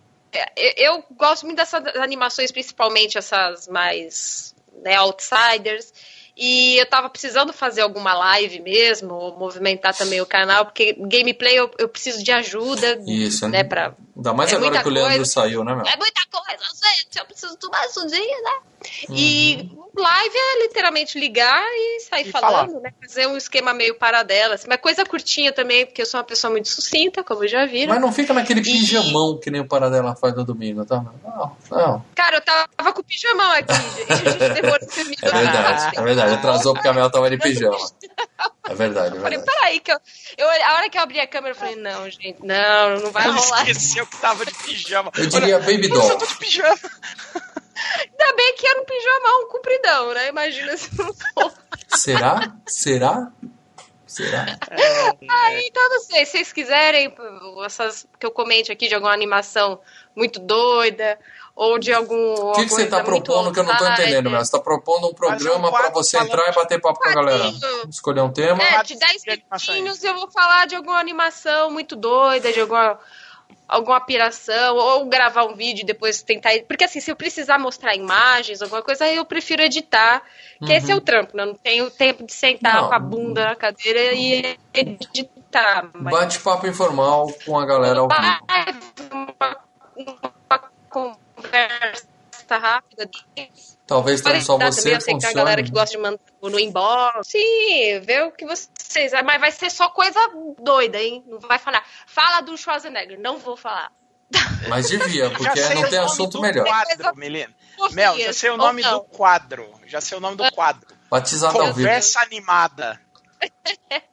eu gosto muito dessas animações, principalmente essas mais né, outsiders. E eu tava precisando fazer alguma live mesmo, movimentar também o canal, porque gameplay eu, eu preciso de ajuda, Isso, né, pra Ainda mais É agora que o Leandro coisa. saiu, né, Mel? É muita coisa, gente. Eu preciso tomar isso um dia, né? Uhum. E live é literalmente ligar e sair E falando, né? Fazer um esquema meio paradela. Assim, mas coisa curtinha também, porque eu sou uma pessoa muito sucinta, como já viram. Mas não fica naquele E- pijamão que nem o Paradela faz no domingo, tá? Não, não. Cara, eu tava com o pijamão aqui, gente. A gente demorou esse filme É verdade, é verdade. Atrasou porque a Mel tava de pijama. É verdade, é Eu falei, verdade. peraí, que eu, eu. A hora que eu abri a câmera, eu falei, não, gente, não, não vai Ela rolar. esqueceu que tava de pijama. Eu diria Baby Olha, eu Doll. tô de pijama. [LAUGHS] Ainda bem que era um pijamão compridão, né? Imagina se não for. Será? Será? Será? Aí, então, não sei, se vocês quiserem, essas que eu comente aqui de alguma animação muito doida, ou de algum. O que, que você tá propondo que eu não tô entendendo, Mel? Você tá propondo um programa quadro você entrar e bater papo com a galera. Escolher um tema. É, de 10 de animações. minutinhos eu vou falar de alguma animação muito doida, de alguma. Alguma piração, ou gravar um vídeo e depois tentar. Porque assim, se eu precisar mostrar imagens, alguma coisa, eu prefiro editar. Que esse é o trampo, né? Eu não tenho tempo de sentar Uhum. Não. com a bunda na cadeira e editar. Mas Bate-papo informal com a galera ao vivo. uma, uma conversa rápida. Talvez só você também, eu sei que tem a galera que funcione. gosta de mandar no inbox. Sim, vê o que vocês. Mas vai ser só coisa doida, hein? Não vai falar. Fala do Schwarzenegger. Não vou falar. Mas devia, [LAUGHS] porque não tem assunto melhor. quadro, Melina. Mel, já sei o nome do quadro. Já sei o nome do quadro. Batizado ao vivo. Conversa animada.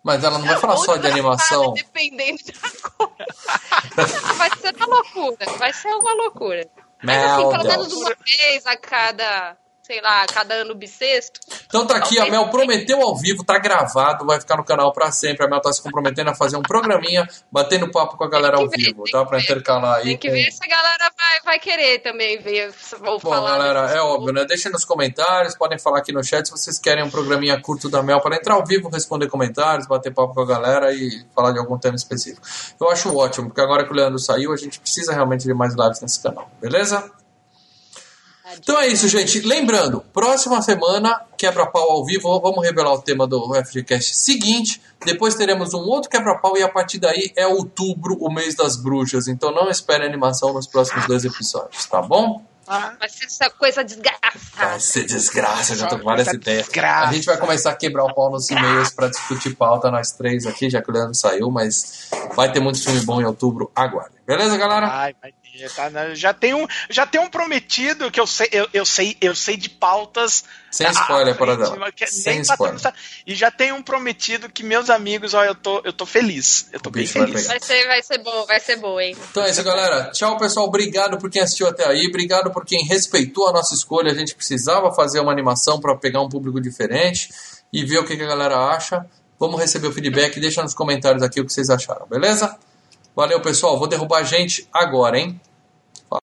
Mas ela não vai falar Ou só de animação. Dependendo da coisa. [LAUGHS] vai ser uma loucura. Vai ser uma loucura. Mas assim, pelo menos uma vez a cada, sei lá, cada ano bissexto. Então tá aqui, a Mel prometeu ao vivo, tá gravado, vai ficar no canal pra sempre. A Mel tá se comprometendo a fazer um programinha, batendo papo com a galera ao ver, vivo, tá? Pra intercalar aí. Tem que com- ver se a galera vai, vai querer também ver ou Bom, falar. galera, é óbvio, né? Deixem nos comentários, podem falar aqui no chat se vocês querem um programinha curto da Mel para entrar ao vivo, responder comentários, bater papo com a galera e falar de algum tema específico. Eu acho ótimo, porque agora que o Leandro saiu, a gente precisa realmente de mais lives nesse canal, beleza? Então é isso, gente. Lembrando, próxima semana, quebra-pau ao vivo. Vamos revelar o tema do FGCast seguinte. Depois teremos um outro quebra-pau e a partir daí é outubro, o mês das bruxas. Então não espere animação nos próximos dois episódios, tá bom? Ah, Vai ser essa coisa Vai desgraçada. ser desgraça, eu já tô com Vai várias ideias. desgraça. A gente vai começar a quebrar o pau nos e-mails pra discutir pauta, nós três aqui, já que o Leandro saiu, mas vai ter muito filme bom em outubro, aguarde. Beleza, galera? Vai, vai ter, tá, né? Já tem um, já tem um prometido que eu sei, eu, eu sei, eu sei de pautas. Sem spoiler, que Sem spoiler. começar. E já tem um prometido que meus amigos, ó, eu tô, eu tô feliz. Eu tô O bem vai feliz. pegar. Vai ser, vai ser bom, vai ser bom, hein? Então é isso, galera. Tchau, pessoal. Obrigado por quem assistiu até aí. Obrigado por quem respeitou a nossa escolha. A gente precisava fazer uma animação para pegar um público diferente e ver o que que a galera acha. Vamos receber o feedback. Deixa nos comentários aqui o que vocês acharam, beleza? Valeu, pessoal. Vou derrubar a gente agora, hein?